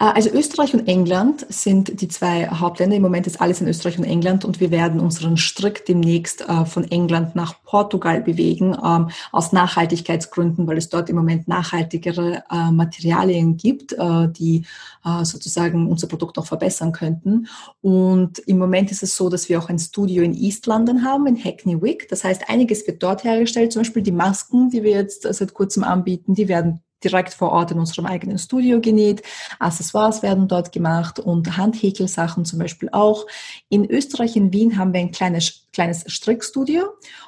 Äh, also Österreich und England sind die zwei Hauptländer. Im Moment ist alles in Österreich und England und wir werden unseren Strick demnächst äh, von England nach Portugal bewegen, ähm, aus Nachhaltigkeitsgründen, weil es dort im Moment nachhaltigere äh, Materialien gibt, die sozusagen unser Produkt noch verbessern könnten. Und im Moment ist es so, dass wir auch ein Studio in East London haben, in Hackney Wick. Das heißt, einiges wird dort hergestellt, zum Beispiel die Masken, die wir jetzt seit kurzem anbieten, die werden direkt vor Ort in unserem eigenen Studio genäht. Accessoires werden dort gemacht und Handhäkelsachen zum Beispiel auch. In Österreich, in Wien, haben wir ein kleines, kleines Strickstudio.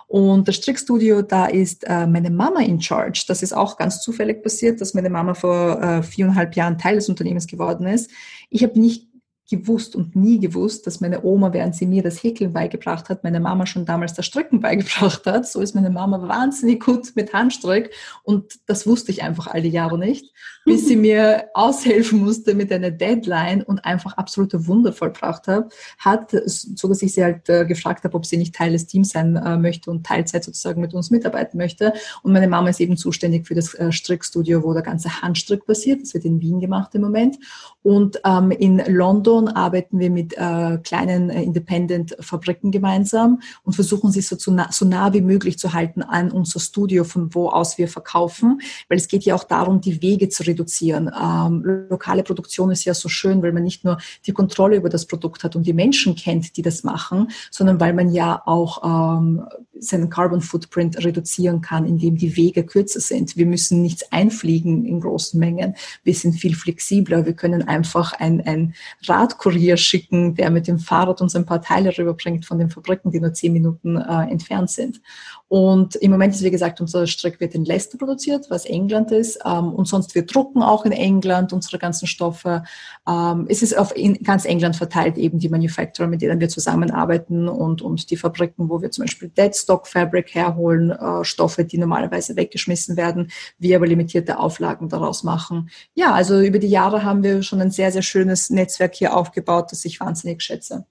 Und das Strickstudio, da ist äh, meine Mama in charge. Das ist auch ganz zufällig passiert, dass meine Mama vor äh, viereinhalb Jahren Teil des Unternehmens geworden ist. Ich habe nicht gewusst und nie gewusst, dass meine Oma, während sie mir das Häkeln beigebracht hat, meine Mama schon damals das Stricken beigebracht hat. So ist meine Mama wahnsinnig gut mit Handstrick und das wusste ich einfach all die Jahre nicht, bis sie mir aushelfen musste mit einer Deadline und einfach absolute Wunder vollbracht hat, hat so dass ich sie halt äh, gefragt habe, ob sie nicht Teil des Teams sein äh, möchte und Teilzeit sozusagen mit uns mitarbeiten möchte. Und meine Mama ist eben zuständig für das äh, Strickstudio, wo der ganze Handstrick passiert. Das wird in Wien gemacht im Moment. Und ähm, in London Amazon arbeiten wir mit äh, kleinen äh, Independent-Fabriken gemeinsam und versuchen sie so, zu nah, so nah wie möglich zu halten an unser Studio, von wo aus wir verkaufen, weil es geht ja auch darum, die Wege zu reduzieren. Ähm, lokale Produktion ist ja so schön, weil man nicht nur die Kontrolle über das Produkt hat und die Menschen kennt, die das machen, sondern weil man ja auch ähm, seinen Carbon Footprint reduzieren kann, indem die Wege kürzer sind. Wir müssen nichts einfliegen in großen Mengen. Wir sind viel flexibler. Wir können einfach ein, Radkurier schicken, der mit dem Fahrrad uns ein paar Teile rüberbringt von den Fabriken, die nur zehn Minuten äh, entfernt sind. Und im Moment ist, wie gesagt, unser Strick wird in Leicester produziert, was England ist. Ähm, und sonst wir drucken auch in England unsere ganzen Stoffe. Ähm, es ist auf ganz England verteilt eben die Manufacturer, mit denen wir zusammenarbeiten und, und die Fabriken, wo wir zum Beispiel Deadstock Fabric herholen, äh, Stoffe, die normalerweise weggeschmissen werden, wir aber limitierte Auflagen daraus machen. Ja, also über die Jahre haben wir schon ein sehr, sehr schönes Netzwerk hier aufgebaut, das ich wahnsinnig schätze.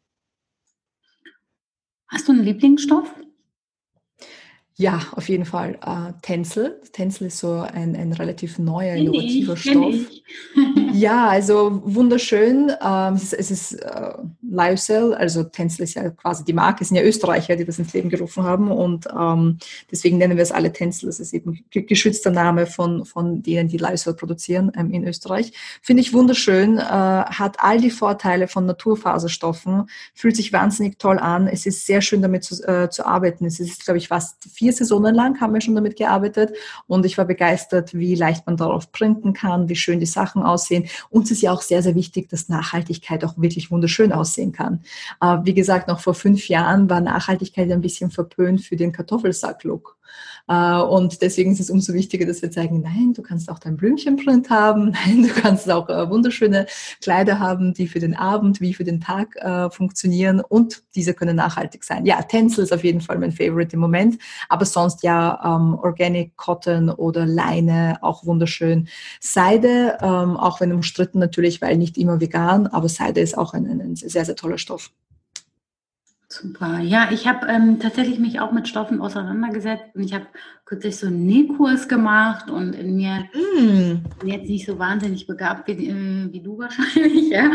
Hast du einen Lieblingsstoff? Ja, auf jeden Fall. Äh, Tencel. Tencel ist so ein, ein relativ neuer, innovativer Stoff. ja, also wunderschön. Ähm, es ist, es äh, Lyocell, also Tencel ist ja quasi die Marke, sind ja Österreicher, die das ins Leben gerufen haben und ähm, deswegen nennen wir es alle Tencel. Das ist eben geschützter Name von, von denen, die Lyocell produzieren ähm, in Österreich. Finde ich wunderschön, äh, hat all die Vorteile von Naturfaserstoffen, fühlt sich wahnsinnig toll an. Es ist sehr schön damit zu, äh, zu arbeiten. Es ist, glaube ich, fast vier Saisonen lang haben wir schon damit gearbeitet und ich war begeistert, wie leicht man darauf printen kann, wie schön die Sachen aussehen. Uns ist ja auch sehr, sehr wichtig, dass Nachhaltigkeit auch wirklich wunderschön aussehen kann. Äh, wie gesagt, noch vor fünf Jahren war Nachhaltigkeit ein bisschen verpönt für den Kartoffelsack-Look. Äh, und deswegen ist es umso wichtiger, dass wir zeigen, nein, du kannst auch dein Blümchenprint haben, nein, du kannst auch äh, wunderschöne Kleider haben, die für den Abend wie für den Tag äh, funktionieren und diese können nachhaltig sein. Ja, Tencel ist auf jeden Fall mein Favorite im Moment, aber sonst ja ähm, Organic Cotton oder Leine, auch wunderschön. Seide, ähm, auch wenn umstritten natürlich, weil nicht immer vegan, aber Seide ist auch ein, ein sehr, sehr toller Stoff. Super. Ja, ich habe ähm, tatsächlich mich auch mit Stoffen auseinandergesetzt und ich habe kürzlich so einen Nähkurs gemacht und in mir mm. bin jetzt nicht so wahnsinnig begabt wie, äh, wie du wahrscheinlich, ja.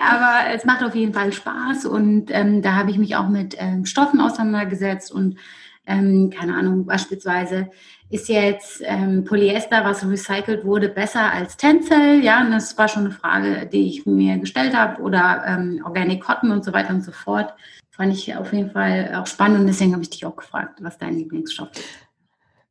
Aber es macht auf jeden Fall Spaß und ähm, da habe ich mich auch mit ähm, Stoffen auseinandergesetzt und ähm, keine Ahnung, beispielsweise ist jetzt ähm, Polyester, was recycelt wurde, besser als Tencel? Ja, und das war schon eine Frage, die ich mir gestellt habe. Oder ähm, Organic Cotton und so weiter und so fort. Fand ich auf jeden Fall auch spannend und deswegen habe ich dich auch gefragt, was dein Lieblingsstoff ist.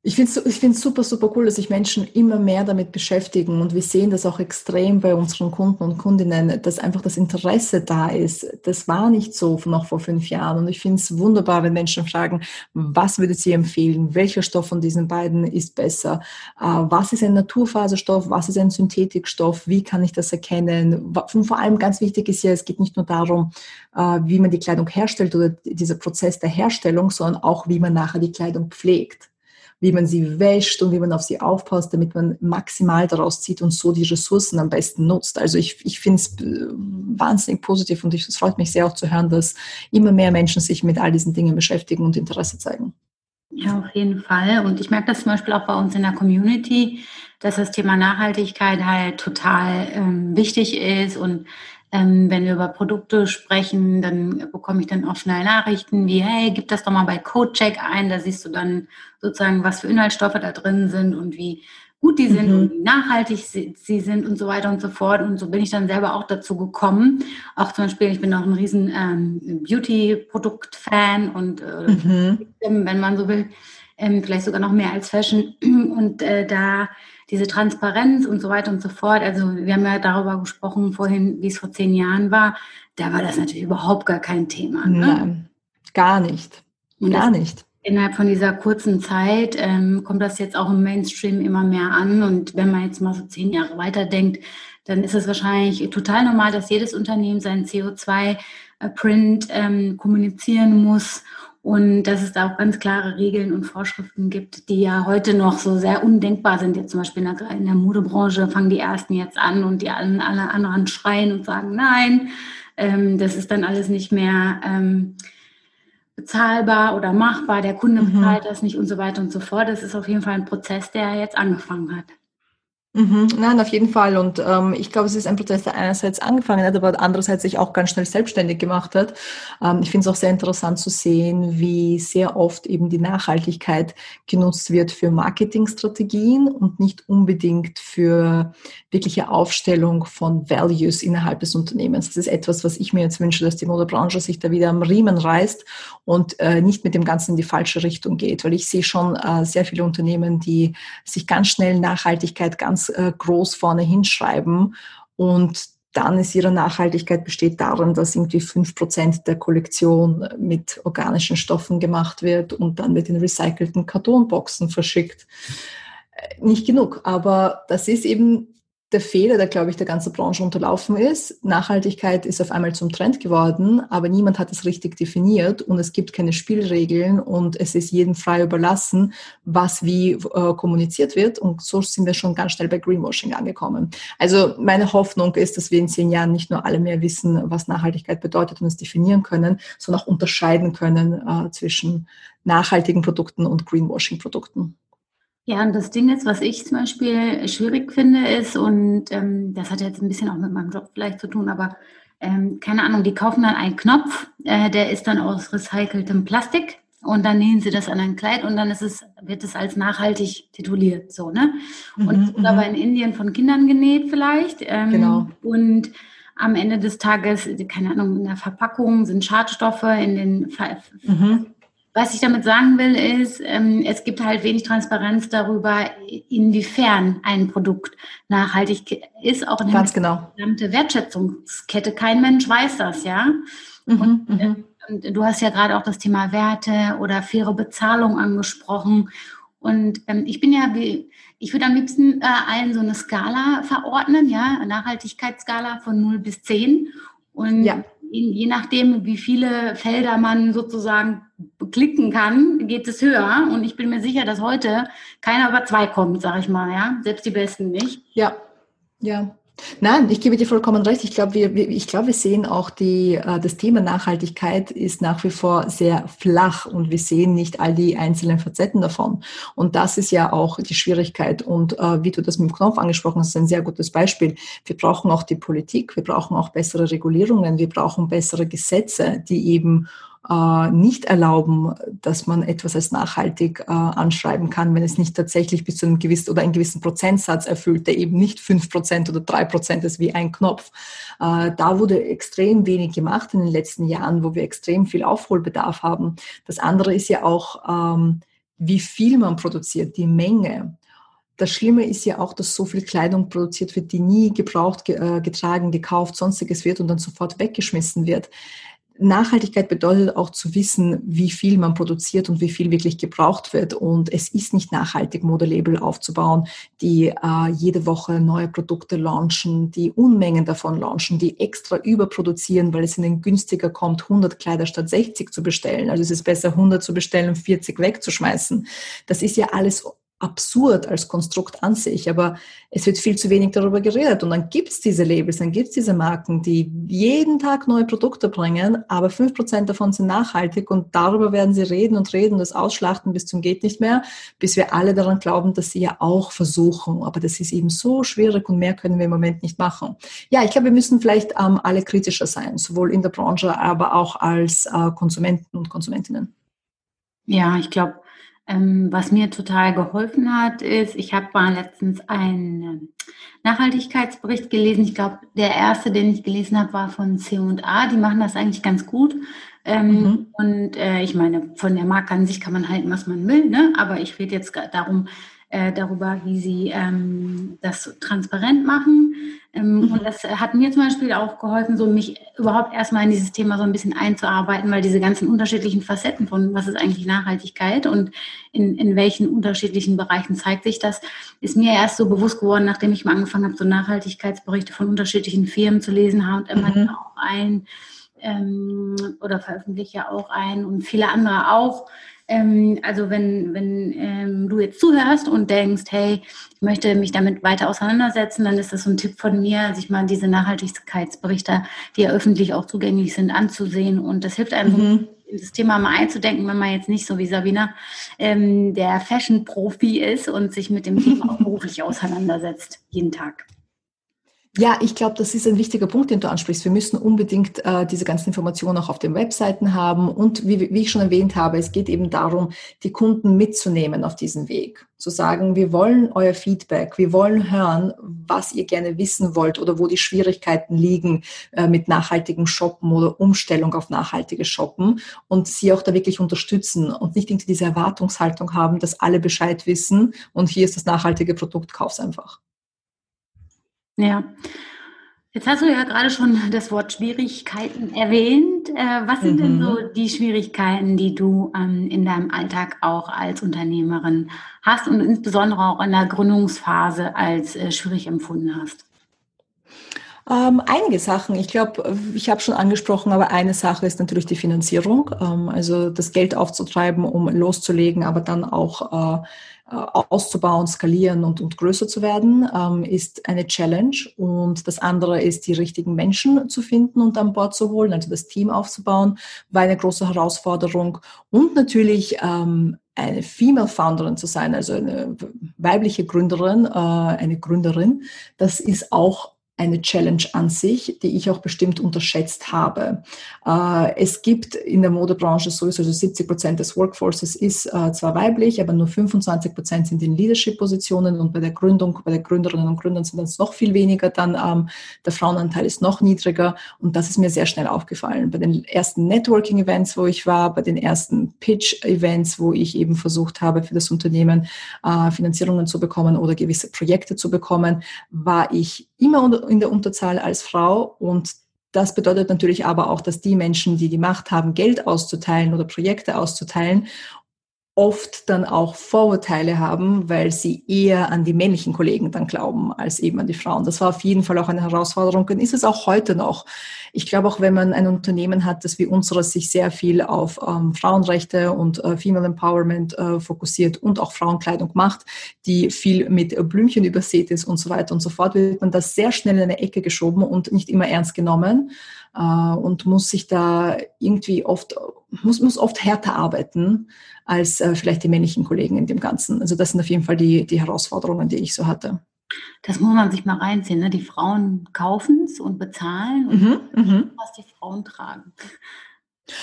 Ich finde es ich find's super, super cool, dass sich Menschen immer mehr damit beschäftigen und wir sehen das auch extrem bei unseren Kunden und Kundinnen, dass einfach das Interesse da ist. Das war nicht so noch vor fünf Jahren und ich finde es wunderbar, wenn Menschen fragen, was würdet Sie empfehlen? Welcher Stoff von diesen beiden ist besser? Äh, was ist ein Naturfaserstoff? Was ist ein Synthetikstoff? Wie kann ich das erkennen? Und vor allem ganz wichtig ist ja, es geht nicht nur darum, äh, wie man die Kleidung herstellt oder dieser Prozess der Herstellung, sondern auch, wie man nachher die Kleidung pflegt wie man sie wäscht und wie man auf sie aufpasst, damit man maximal daraus zieht und so die Ressourcen am besten nutzt. Also ich, ich finde es äh, wahnsinnig positiv und es freut mich sehr auch zu hören, dass immer mehr Menschen sich mit all diesen Dingen beschäftigen und Interesse zeigen. Ja, auf jeden Fall. Und ich merke das zum Beispiel auch bei uns in der Community, dass das Thema Nachhaltigkeit halt total ähm, wichtig ist und ähm, wenn wir über Produkte sprechen, dann bekomme ich dann auch schnell Nachrichten wie, hey, gib das doch mal bei CodeCheck ein, da siehst du dann sozusagen, was für Inhaltsstoffe da drin sind und wie gut die sind mhm. und wie nachhaltig sie, sie, sind und so weiter und so fort. Und so bin ich dann selber auch dazu gekommen. Auch zum Beispiel, ich bin auch ein riesen ähm, Beauty-Produkt-Fan und äh, mhm. wenn man so will, ähm, vielleicht sogar noch mehr als Fashion. Und äh, da diese Transparenz und so weiter und so fort. Also wir haben ja darüber gesprochen vorhin, wie es vor zehn Jahren war. Da war das natürlich überhaupt gar kein Thema. Ne? Nein, gar nicht. Und gar nicht. Innerhalb von dieser kurzen Zeit ähm, kommt das jetzt auch im Mainstream immer mehr an. Und wenn man jetzt mal so zehn Jahre weiterdenkt, dann ist es wahrscheinlich total normal, dass jedes Unternehmen seinen CO2-Print ähm, kommunizieren muss und dass es da auch ganz klare Regeln und Vorschriften gibt, die ja heute noch so sehr undenkbar sind. Jetzt zum Beispiel in der, in der Modebranche fangen die ersten jetzt an und die alle, alle anderen schreien und sagen, nein, ähm, das ist dann alles nicht mehr ähm, bezahlbar oder machbar, der Kunde mhm. bezahlt das nicht und so weiter und so fort. Das ist auf jeden Fall ein Prozess, der jetzt angefangen hat. Mhm, nein, auf jeden Fall. Und ähm, ich glaube, es ist ein Prozess, der einerseits angefangen hat, aber andererseits sich auch ganz schnell selbstständig gemacht hat. Ähm, ich finde es auch sehr interessant zu sehen, wie sehr oft eben die Nachhaltigkeit genutzt wird für Marketingstrategien und nicht unbedingt für wirkliche Aufstellung von Values innerhalb des Unternehmens. Das ist etwas, was ich mir jetzt wünsche, dass die Modebranche sich da wieder am Riemen reißt und äh, nicht mit dem Ganzen in die falsche Richtung geht. Weil ich sehe schon äh, sehr viele Unternehmen, die sich ganz schnell Nachhaltigkeit ganz ganz äh, groß vorne hinschreiben und dann ist ihre Nachhaltigkeit besteht darin, dass irgendwie fünf Prozent der Kollektion mit organischen Stoffen gemacht wird und dann mit den recycelten Kartonboxen verschickt. Äh, nicht genug, aber das ist eben der Fehler, der, glaube ich, der ganzen Branche unterlaufen ist. Nachhaltigkeit ist auf einmal zum Trend geworden, aber niemand hat es richtig definiert und es gibt keine Spielregeln und es ist jedem frei überlassen, was wie äh, kommuniziert wird. Und so sind wir schon ganz schnell bei Greenwashing angekommen. Also meine Hoffnung ist, dass wir in zehn Jahren nicht nur alle mehr wissen, was Nachhaltigkeit bedeutet und es definieren können, sondern auch unterscheiden können äh, zwischen nachhaltigen Produkten und Greenwashing-Produkten. Ja, und das Ding ist, was ich zum Beispiel schwierig finde, ist, und ähm, das hat jetzt ein bisschen auch mit meinem Job vielleicht zu tun, aber ähm, keine Ahnung, die kaufen dann einen Knopf, äh, der ist dann aus recyceltem Plastik und dann nähen sie das an ein Kleid und dann ist es, wird es als nachhaltig tituliert, so, ne? Und mhm, es wird aber mhm. in Indien von Kindern genäht vielleicht. Ähm, genau. Und am Ende des Tages, keine Ahnung, in der Verpackung sind Schadstoffe, in den mhm. Was ich damit sagen will, ist, ähm, es gibt halt wenig Transparenz darüber, inwiefern ein Produkt nachhaltig ist, auch in der genau. gesamte Wertschätzungskette. Kein Mensch weiß das, ja. Mhm, und, mhm. äh, und, du hast ja gerade auch das Thema Werte oder faire Bezahlung angesprochen. Und ähm, ich bin ja, ich würde am liebsten äh, allen so eine Skala verordnen, ja, Nachhaltigkeitsskala von 0 bis 10. Und ja je nachdem, wie viele Felder man sozusagen klicken kann, geht es höher. Und ich bin mir sicher, dass heute keiner über zwei kommt, sag ich mal, ja. Selbst die Besten nicht. Ja, ja. Nein, ich gebe dir vollkommen recht. Ich glaube, wir, ich glaube, wir sehen auch die, äh, das Thema Nachhaltigkeit ist nach wie vor sehr flach und wir sehen nicht all die einzelnen Facetten davon. Und das ist ja auch die Schwierigkeit. Und äh, wie du das mit dem Knopf angesprochen hast, ist ein sehr gutes Beispiel. Wir brauchen auch die Politik, wir brauchen auch bessere Regulierungen, wir brauchen bessere Gesetze, die eben nicht erlauben, dass man etwas als nachhaltig äh, anschreiben kann, wenn es nicht tatsächlich bis zu einem gewissen oder einen gewissen Prozentsatz erfüllt, der eben nicht fünf Prozent oder drei Prozent ist wie ein Knopf. Äh, da wurde extrem wenig gemacht in den letzten Jahren, wo wir extrem viel Aufholbedarf haben. Das andere ist ja auch, ähm, wie viel man produziert, die Menge. Das Schlimme ist ja auch, dass so viel Kleidung produziert wird, die nie gebraucht, getragen, gekauft, sonstiges wird und dann sofort weggeschmissen wird. Nachhaltigkeit bedeutet auch zu wissen, wie viel man produziert und wie viel wirklich gebraucht wird. Und es ist nicht nachhaltig, Modelabel aufzubauen, die äh, jede Woche neue Produkte launchen, die Unmengen davon launchen, die extra überproduzieren, weil es ihnen günstiger kommt, 100 Kleider statt 60 zu bestellen. Also es ist besser, 100 zu bestellen und 40 wegzuschmeißen. Das ist ja alles absurd als Konstrukt an sich, aber es wird viel zu wenig darüber geredet. Und dann gibt es diese Labels, dann gibt es diese Marken, die jeden Tag neue Produkte bringen, aber fünf Prozent davon sind nachhaltig und darüber werden sie reden und reden, das ausschlachten bis zum geht nicht mehr, bis wir alle daran glauben, dass sie ja auch versuchen. Aber das ist eben so schwierig und mehr können wir im Moment nicht machen. Ja, ich glaube, wir müssen vielleicht ähm, alle kritischer sein, sowohl in der Branche, aber auch als äh, Konsumenten und Konsumentinnen. Ja, ich glaube, ähm, was mir total geholfen hat, ist, ich habe mal letztens einen Nachhaltigkeitsbericht gelesen. Ich glaube, der erste, den ich gelesen habe, war von C&A. Die machen das eigentlich ganz gut. Ähm, mhm. Und äh, ich meine, von der Marke an sich kann man halten, was man will, ne? aber ich rede jetzt darum, äh, darüber, wie sie ähm, das transparent machen. Ähm. Und das hat mir zum Beispiel auch geholfen, so mich überhaupt erstmal in dieses Thema so ein bisschen einzuarbeiten, weil diese ganzen unterschiedlichen Facetten von was ist eigentlich Nachhaltigkeit und in, in welchen unterschiedlichen Bereichen zeigt sich das, ist mir erst so bewusst geworden, nachdem ich mal angefangen habe, so Nachhaltigkeitsberichte von unterschiedlichen Firmen zu lesen, H&M hat mhm. auch ein ähm, oder veröffentlicht ja auch ein und viele andere auch. Ähm, also wenn, wenn ähm, du jetzt zuhörst und denkst, hey, ich möchte mich damit weiter auseinandersetzen, dann ist das so ein Tipp von mir, sich mal diese Nachhaltigkeitsberichte, die ja öffentlich auch zugänglich sind, anzusehen. Und das hilft einem, mhm. das Thema mal einzudenken, wenn man jetzt nicht so wie Sabina ähm, der Fashion-Profi ist und sich mit dem Thema auch beruflich auseinandersetzt, jeden Tag. Ja, ich glaube, das ist ein wichtiger Punkt, den du ansprichst. Wir müssen unbedingt äh, diese ganzen Informationen auch auf den Webseiten haben. Und wie, wie, ich schon erwähnt habe, es geht eben darum, die Kunden mitzunehmen auf diesen Weg. Zu sagen, wir wollen euer Feedback, wir wollen hören, was ihr gerne wissen wollt oder wo die Schwierigkeiten liegen äh, mit nachhaltigem Shoppen oder Umstellung auf nachhaltiges Shoppen und sie auch da wirklich unterstützen und nicht irgendwie diese Erwartungshaltung haben, dass alle Bescheid wissen und hier ist das nachhaltige Produkt, kauf's einfach. Ja. Jetzt hast du ja gerade schon das Wort Schwierigkeiten erwähnt. Äh, was sind mhm. denn so die Schwierigkeiten, die du ähm, in deinem Alltag auch als Unternehmerin hast und insbesondere auch in der Gründungsphase als äh, schwierig empfunden hast? Ähm, einige Sachen. Ich glaube, ich habe schon angesprochen, aber eine Sache ist natürlich die Finanzierung. Ähm, also das Geld aufzutreiben, um loszulegen, aber dann auch äh, auszubauen, skalieren und, und größer zu werden, ähm, ist eine Challenge. Und das andere ist, die richtigen Menschen zu finden und an Bord zu holen, also das Team aufzubauen, war eine große Herausforderung. Und natürlich ähm, eine Female Founderin zu sein, also eine weibliche Gründerin, äh, eine Gründerin, das ist auch eine Challenge an sich, die ich auch bestimmt unterschätzt habe. Äh, es gibt in der Modebranche sowieso, also 70 Prozent des Workforces ist äh, zwar weiblich, aber nur 25 Prozent sind in Leadership-Positionen und bei der Gründung, bei der Gründerinnen und Gründern sind es noch viel weniger, dann ähm, der Frauenanteil ist noch niedriger und das ist mir sehr schnell aufgefallen. Bei den ersten Networking-Events, wo ich war, bei den ersten Pitch-Events, wo ich eben versucht habe, für das Unternehmen äh, Finanzierungen zu bekommen oder gewisse Projekte zu bekommen, war ich immer in der Unterzahl als Frau. Und das bedeutet natürlich aber auch, dass die Menschen, die die Macht haben, Geld auszuteilen oder Projekte auszuteilen oft dann auch Vorurteile haben, weil sie eher an die männlichen Kollegen dann glauben als eben an die Frauen. Das war auf jeden Fall auch eine Herausforderung und ist es auch heute noch. Ich glaube auch, wenn man ein Unternehmen hat, das wie unseres sich sehr viel auf ähm, Frauenrechte und äh, Female Empowerment äh, fokussiert und auch Frauenkleidung macht, die viel mit Blümchen übersät ist und so weiter und so fort, wird man das sehr schnell in eine Ecke geschoben und nicht immer ernst genommen äh, und muss sich da irgendwie oft, muss, muss oft härter arbeiten als äh, vielleicht die männlichen Kollegen in dem Ganzen. Also das sind auf jeden Fall die, die Herausforderungen, die ich so hatte. Das muss man sich mal reinziehen. Ne? Die Frauen kaufen es und bezahlen und mhm, mhm, was die Frauen tragen.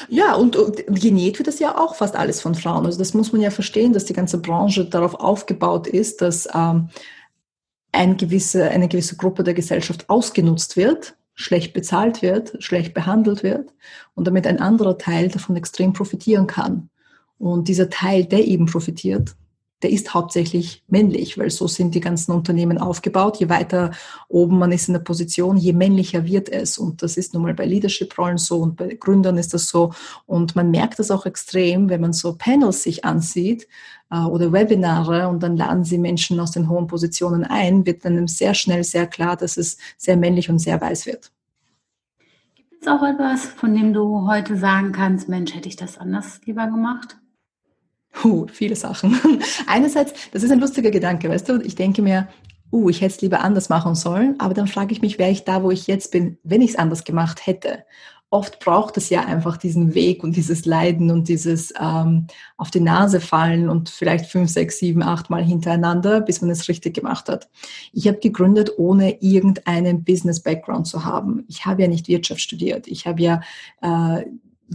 Ja, und, und genäht wird das ja auch fast alles von Frauen. Also das muss man ja verstehen, dass die ganze Branche darauf aufgebaut ist, dass ähm, ein gewisse, eine gewisse Gruppe der Gesellschaft ausgenutzt wird schlecht bezahlt wird, schlecht behandelt wird und damit ein anderer Teil davon extrem profitieren kann. Und dieser Teil, der eben profitiert, der ist hauptsächlich männlich, weil so sind die ganzen Unternehmen aufgebaut. Je weiter oben man ist in der Position, je männlicher wird es. Und das ist nun mal bei Leadership-Rollen so und bei Gründern ist das so. Und man merkt das auch extrem, wenn man so Panels sich ansieht äh, oder Webinare und dann laden sie Menschen aus den hohen Positionen ein, wird dann sehr schnell sehr klar, dass es sehr männlich und sehr weiß wird. Gibt es auch etwas, von dem du heute sagen kannst, Mensch, hätte ich das anders lieber gemacht? Uh, viele Sachen. Einerseits, das ist ein lustiger Gedanke, weißt du, ich denke mir, uh, ich hätte es lieber anders machen sollen, aber dann frage ich mich, wäre ich da, wo ich jetzt bin, wenn ich es anders gemacht hätte? Oft braucht es ja einfach diesen Weg und dieses Leiden und dieses ähm, auf die Nase fallen und vielleicht fünf, sechs, sieben, acht Mal hintereinander, bis man es richtig gemacht hat. Ich habe gegründet, ohne irgendeinen Business-Background zu haben. Ich habe ja nicht Wirtschaft studiert. Ich habe ja äh,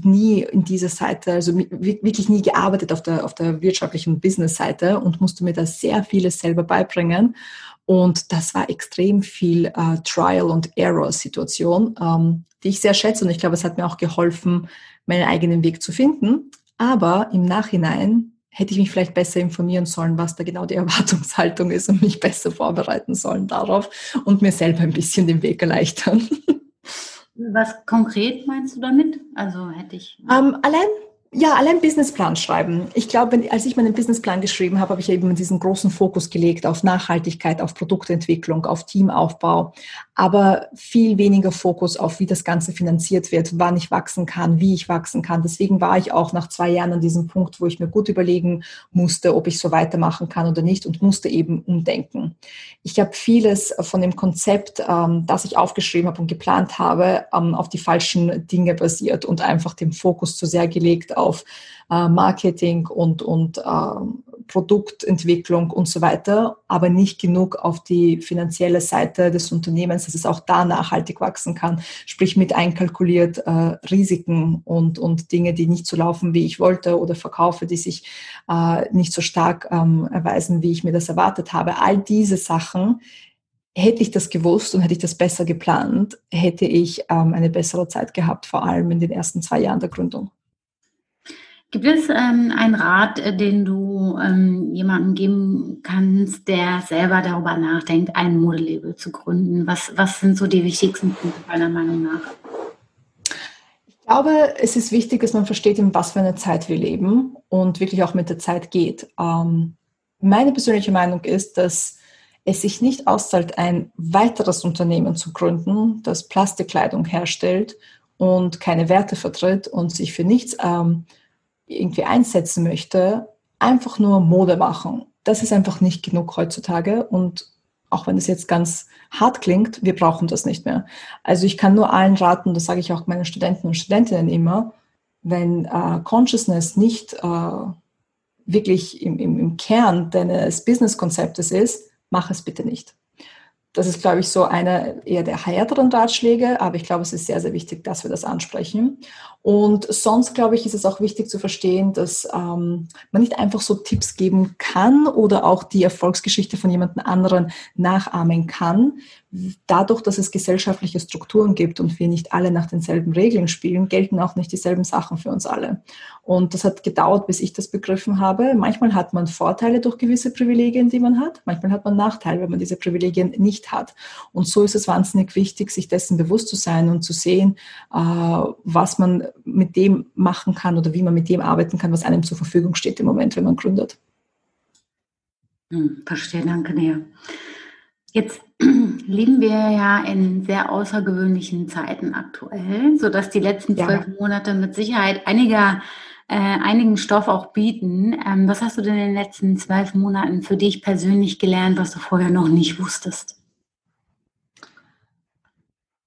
nie in dieser Seite, also wirklich nie gearbeitet auf der, auf der wirtschaftlichen Business-Seite und musste mir da sehr vieles selber beibringen. Und das war extrem viel äh, Trial- und Error-Situation, ähm, die ich sehr schätze. Und ich glaube, es hat mir auch geholfen, meinen eigenen Weg zu finden. Aber im Nachhinein hätte ich mich vielleicht besser informieren sollen, was da genau die Erwartungshaltung ist und mich besser vorbereiten sollen darauf und mir selber ein bisschen den Weg erleichtern. Was konkret meinst du damit? Also hätte ich. Ähm, allein ja, allein Businessplan schreiben. Ich glaube, als ich meinen Businessplan geschrieben habe, habe ich eben diesen großen Fokus gelegt auf Nachhaltigkeit, auf Produktentwicklung, auf Teamaufbau, aber viel weniger Fokus auf, wie das Ganze finanziert wird, wann ich wachsen kann, wie ich wachsen kann. Deswegen war ich auch nach zwei Jahren an diesem Punkt, wo ich mir gut überlegen musste, ob ich so weitermachen kann oder nicht und musste eben umdenken. Ich habe vieles von dem Konzept, ähm, das ich aufgeschrieben habe und geplant habe, ähm, auf die falschen Dinge basiert und einfach den Fokus zu sehr gelegt auf äh, Marketing und, und äh, Produktentwicklung und so weiter, aber nicht genug auf die finanzielle Seite des Unternehmens, dass es auch da nachhaltig wachsen kann. Sprich mit einkalkuliert äh, Risiken und, und Dinge, die nicht so laufen, wie ich wollte oder Verkaufe, die sich äh, nicht so stark ähm, erweisen, wie ich mir das erwartet habe. All diese Sachen hätte ich das gewusst und hätte ich das besser geplant, hätte ich ähm, eine bessere Zeit gehabt, vor allem in den ersten zwei Jahren der Gründung. Gibt es ähm, einen Rat, äh, den du ähm, jemandem geben kannst, der selber darüber nachdenkt, ein Modelabel zu gründen? Was, was sind so die wichtigsten Punkte deiner Meinung nach? Ich glaube, es ist wichtig, dass man versteht, in was für eine Zeit wir leben und wirklich auch mit der Zeit geht. Ähm, meine persönliche Meinung ist, dass es sich nicht auszahlt, ein weiteres Unternehmen zu gründen, das Plastikkleidung herstellt und keine Werte vertritt und sich für nichts ähm, irgendwie einsetzen möchte, einfach nur Mode machen. Das ist einfach nicht genug heutzutage und auch wenn es jetzt ganz hart klingt, wir brauchen das nicht mehr. Also ich kann nur allen raten, das sage ich auch meinen Studenten und Studentinnen immer, wenn äh, Consciousness nicht äh, wirklich im, im, im Kern deines Business-Konzeptes ist, mach es bitte nicht. Das ist, glaube ich, so einer eher der härteren Ratschläge, aber ich glaube, es ist sehr, sehr wichtig, dass wir das ansprechen. Und sonst, glaube ich, ist es auch wichtig zu verstehen, dass ähm, man nicht einfach so Tipps geben kann oder auch die Erfolgsgeschichte von jemand anderen nachahmen kann. Dadurch, dass es gesellschaftliche Strukturen gibt und wir nicht alle nach denselben Regeln spielen, gelten auch nicht dieselben Sachen für uns alle. Und das hat gedauert, bis ich das begriffen habe. Manchmal hat man Vorteile durch gewisse Privilegien, die man hat. Manchmal hat man Nachteile, wenn man diese Privilegien nicht hat. Und so ist es wahnsinnig wichtig, sich dessen bewusst zu sein und zu sehen, äh, was man mit dem machen kann oder wie man mit dem arbeiten kann, was einem zur Verfügung steht im Moment, wenn man gründet. Hm, verstehe, danke dir. Jetzt leben wir ja in sehr außergewöhnlichen Zeiten aktuell, sodass die letzten zwölf ja. Monate mit Sicherheit einiger, äh, einigen Stoff auch bieten. Ähm, was hast du denn in den letzten zwölf Monaten für dich persönlich gelernt, was du vorher noch nicht wusstest?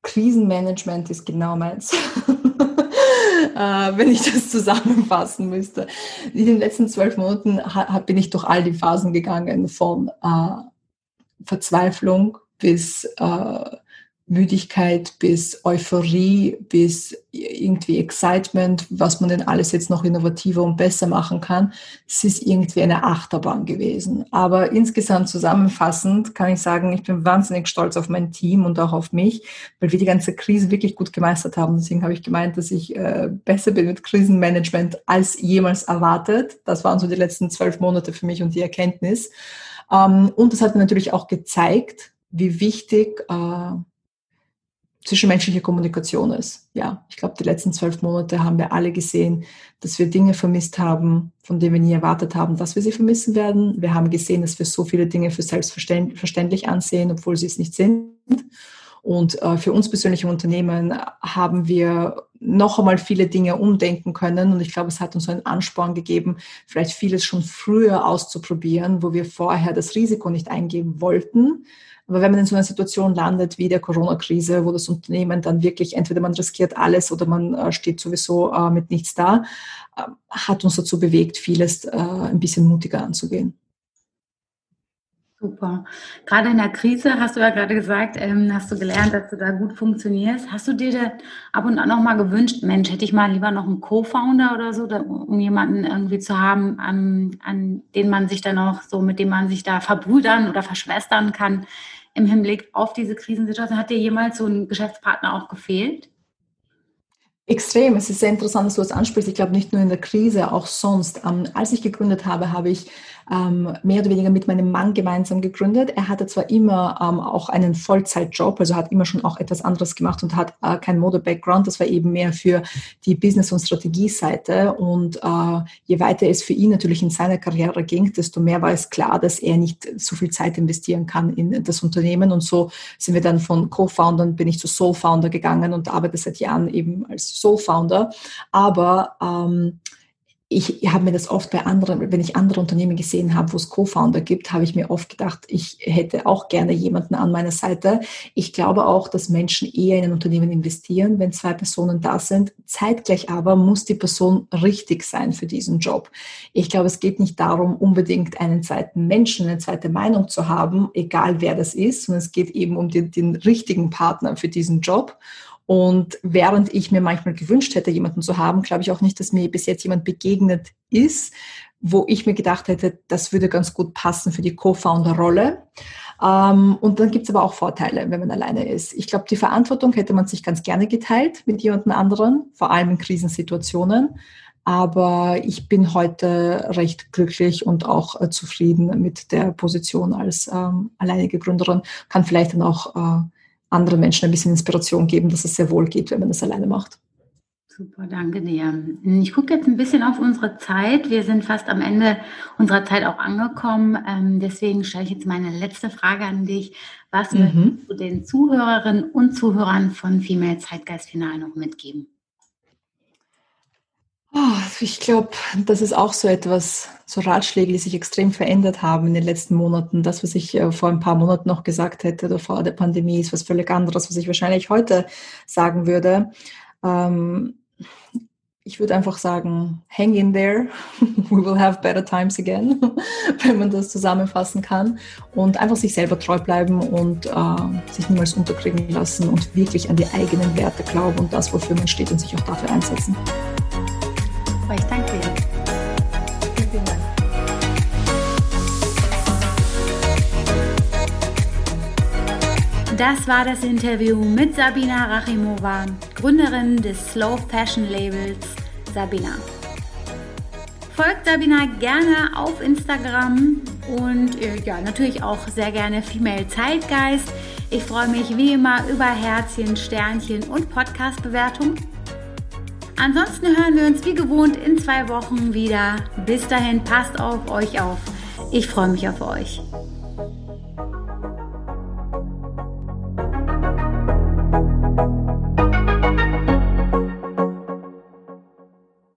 Krisenmanagement ist genau meins. äh, wenn ich das zusammenfassen müsste. In den letzten zwölf Monaten bin ich durch all die Phasen gegangen, von äh, Verzweiflung bis äh, Müdigkeit bis Euphorie bis irgendwie Excitement, was man denn alles jetzt noch innovativer und besser machen kann. Es ist irgendwie eine Achterbahn gewesen. Aber insgesamt zusammenfassend kann ich sagen, ich bin wahnsinnig stolz auf mein Team und auch auf mich, weil wir die ganze Krise wirklich gut gemeistert haben. Deswegen habe ich gemeint, dass ich äh, besser bin mit Krisenmanagement als jemals erwartet. Das waren so die letzten zwölf Monate für mich und die Erkenntnis. Ähm, und das hat natürlich auch gezeigt, wie wichtig äh, zwischenmenschliche Kommunikation ist. Ja, ich glaube, die letzten zwölf Monate haben wir alle gesehen, dass wir Dinge vermisst haben, von denen wir nie erwartet haben, dass wir sie vermissen werden. Wir haben gesehen, dass wir so viele Dinge für selbstverständlich ansehen, obwohl sie es nicht sind. Und äh, für uns persönlich im Unternehmen haben wir noch einmal viele Dinge umdenken können. Und ich glaube, es hat uns einen Ansporn gegeben, vielleicht vieles schon früher auszuprobieren, wo wir vorher das Risiko nicht eingehen wollten aber wenn man in so einer Situation landet wie der Corona-Krise, wo das Unternehmen dann wirklich entweder man riskiert alles oder man äh, steht sowieso äh, mit nichts da, äh, hat uns dazu bewegt, vieles ein bisschen mutiger anzugehen. Super. Gerade in der Krise hast du ja gerade gesagt, ähm, hast du gelernt, dass du da gut funktionierst. Hast du dir da ab und an noch mal gewünscht, Mensch, hätte ich mal lieber noch einen Co-Founder oder so, da, um jemanden irgendwie zu haben, an, an den man sich dann auch so, mit dem man sich da verbrüdern oder verschwestern kann, im Hinblick auf diese Krisensituation? Hat dir jemals so ein Geschäftspartner auch gefehlt? Extrem. Es ist sehr interessant, dass du das ansprichst. Ich glaube, nicht nur in der Krise, auch sonst. Ähm, als ich gegründet habe, habe ich ähm, mehr oder weniger mit meinem Mann gemeinsam gegründet. Er hatte zwar immer ähm, auch einen Vollzeitjob, also hat immer schon auch etwas anderes gemacht und hat äh, kein Mode-Background. Das war eben mehr für die Business- und Strategieseite. Und äh, je weiter es für ihn natürlich in seiner Karriere ging, desto mehr war es klar, dass er nicht so viel Zeit investieren kann in das Unternehmen. Und so sind wir dann von Co-Foundern, bin ich zu Soul-Founder gegangen und arbeite seit Jahren eben als Soul-Founder. Aber ähm, ich habe mir das oft bei anderen, wenn ich andere Unternehmen gesehen habe, wo es Co-Founder gibt, habe ich mir oft gedacht, ich hätte auch gerne jemanden an meiner Seite. Ich glaube auch, dass Menschen eher in ein Unternehmen investieren, wenn zwei Personen da sind. Zeitgleich aber muss die Person richtig sein für diesen Job. Ich glaube, es geht nicht darum, unbedingt einen zweiten Menschen, eine zweite Meinung zu haben, egal wer das ist, sondern es geht eben um den, den richtigen Partner für diesen Job. Und während ich mir manchmal gewünscht hätte, jemanden zu haben, glaube ich auch nicht, dass mir bis jetzt jemand begegnet ist, wo ich mir gedacht hätte, das würde ganz gut passen für die Co-Founder-Rolle. Ähm, und dann gibt es aber auch Vorteile, wenn man alleine ist. Ich glaube, die Verantwortung hätte man sich ganz gerne geteilt mit jemandem anderen, vor allem in Krisensituationen. Aber ich bin heute recht glücklich und auch äh, zufrieden mit der Position als ähm, alleinige Gründerin. Kann vielleicht dann auch äh, anderen Menschen ein bisschen Inspiration geben, dass es sehr wohl geht, wenn man das alleine macht. Super, danke dir. Ich gucke jetzt ein bisschen auf unsere Zeit. Wir sind fast am Ende unserer Zeit auch angekommen. Ähm, deswegen stelle ich jetzt meine letzte Frage an dich. Was mhm. möchtest du den Zuhörerinnen und Zuhörern von Female Zeitgeist Final noch mitgeben? Oh, ich glaube, das ist auch so etwas, so Ratschläge, die sich extrem verändert haben in den letzten Monaten. Das, was ich äh, vor ein paar Monaten noch gesagt hätte oder vor der Pandemie, ist was völlig anderes, was ich wahrscheinlich heute sagen würde. Ähm, ich würde einfach sagen, hang in there, we will have better times again, wenn man das zusammenfassen kann. Und einfach sich selber treu bleiben und äh, sich niemals unterkriegen lassen und wirklich an die eigenen Werte glauben und das, wofür man steht und sich auch dafür einsetzen. Ich danke dir. Das war das Interview mit Sabina Rachimova, Gründerin des Slow Fashion Labels Sabina. Folgt Sabina gerne auf Instagram und äh, ja, natürlich auch sehr gerne Female Zeitgeist. Ich freue mich wie immer über Herzchen, Sternchen und Podcast-Bewertung. Ansonsten hören wir uns wie gewohnt in zwei Wochen wieder. Bis dahin, passt auf euch auf. Ich freue mich auf euch. Thank you.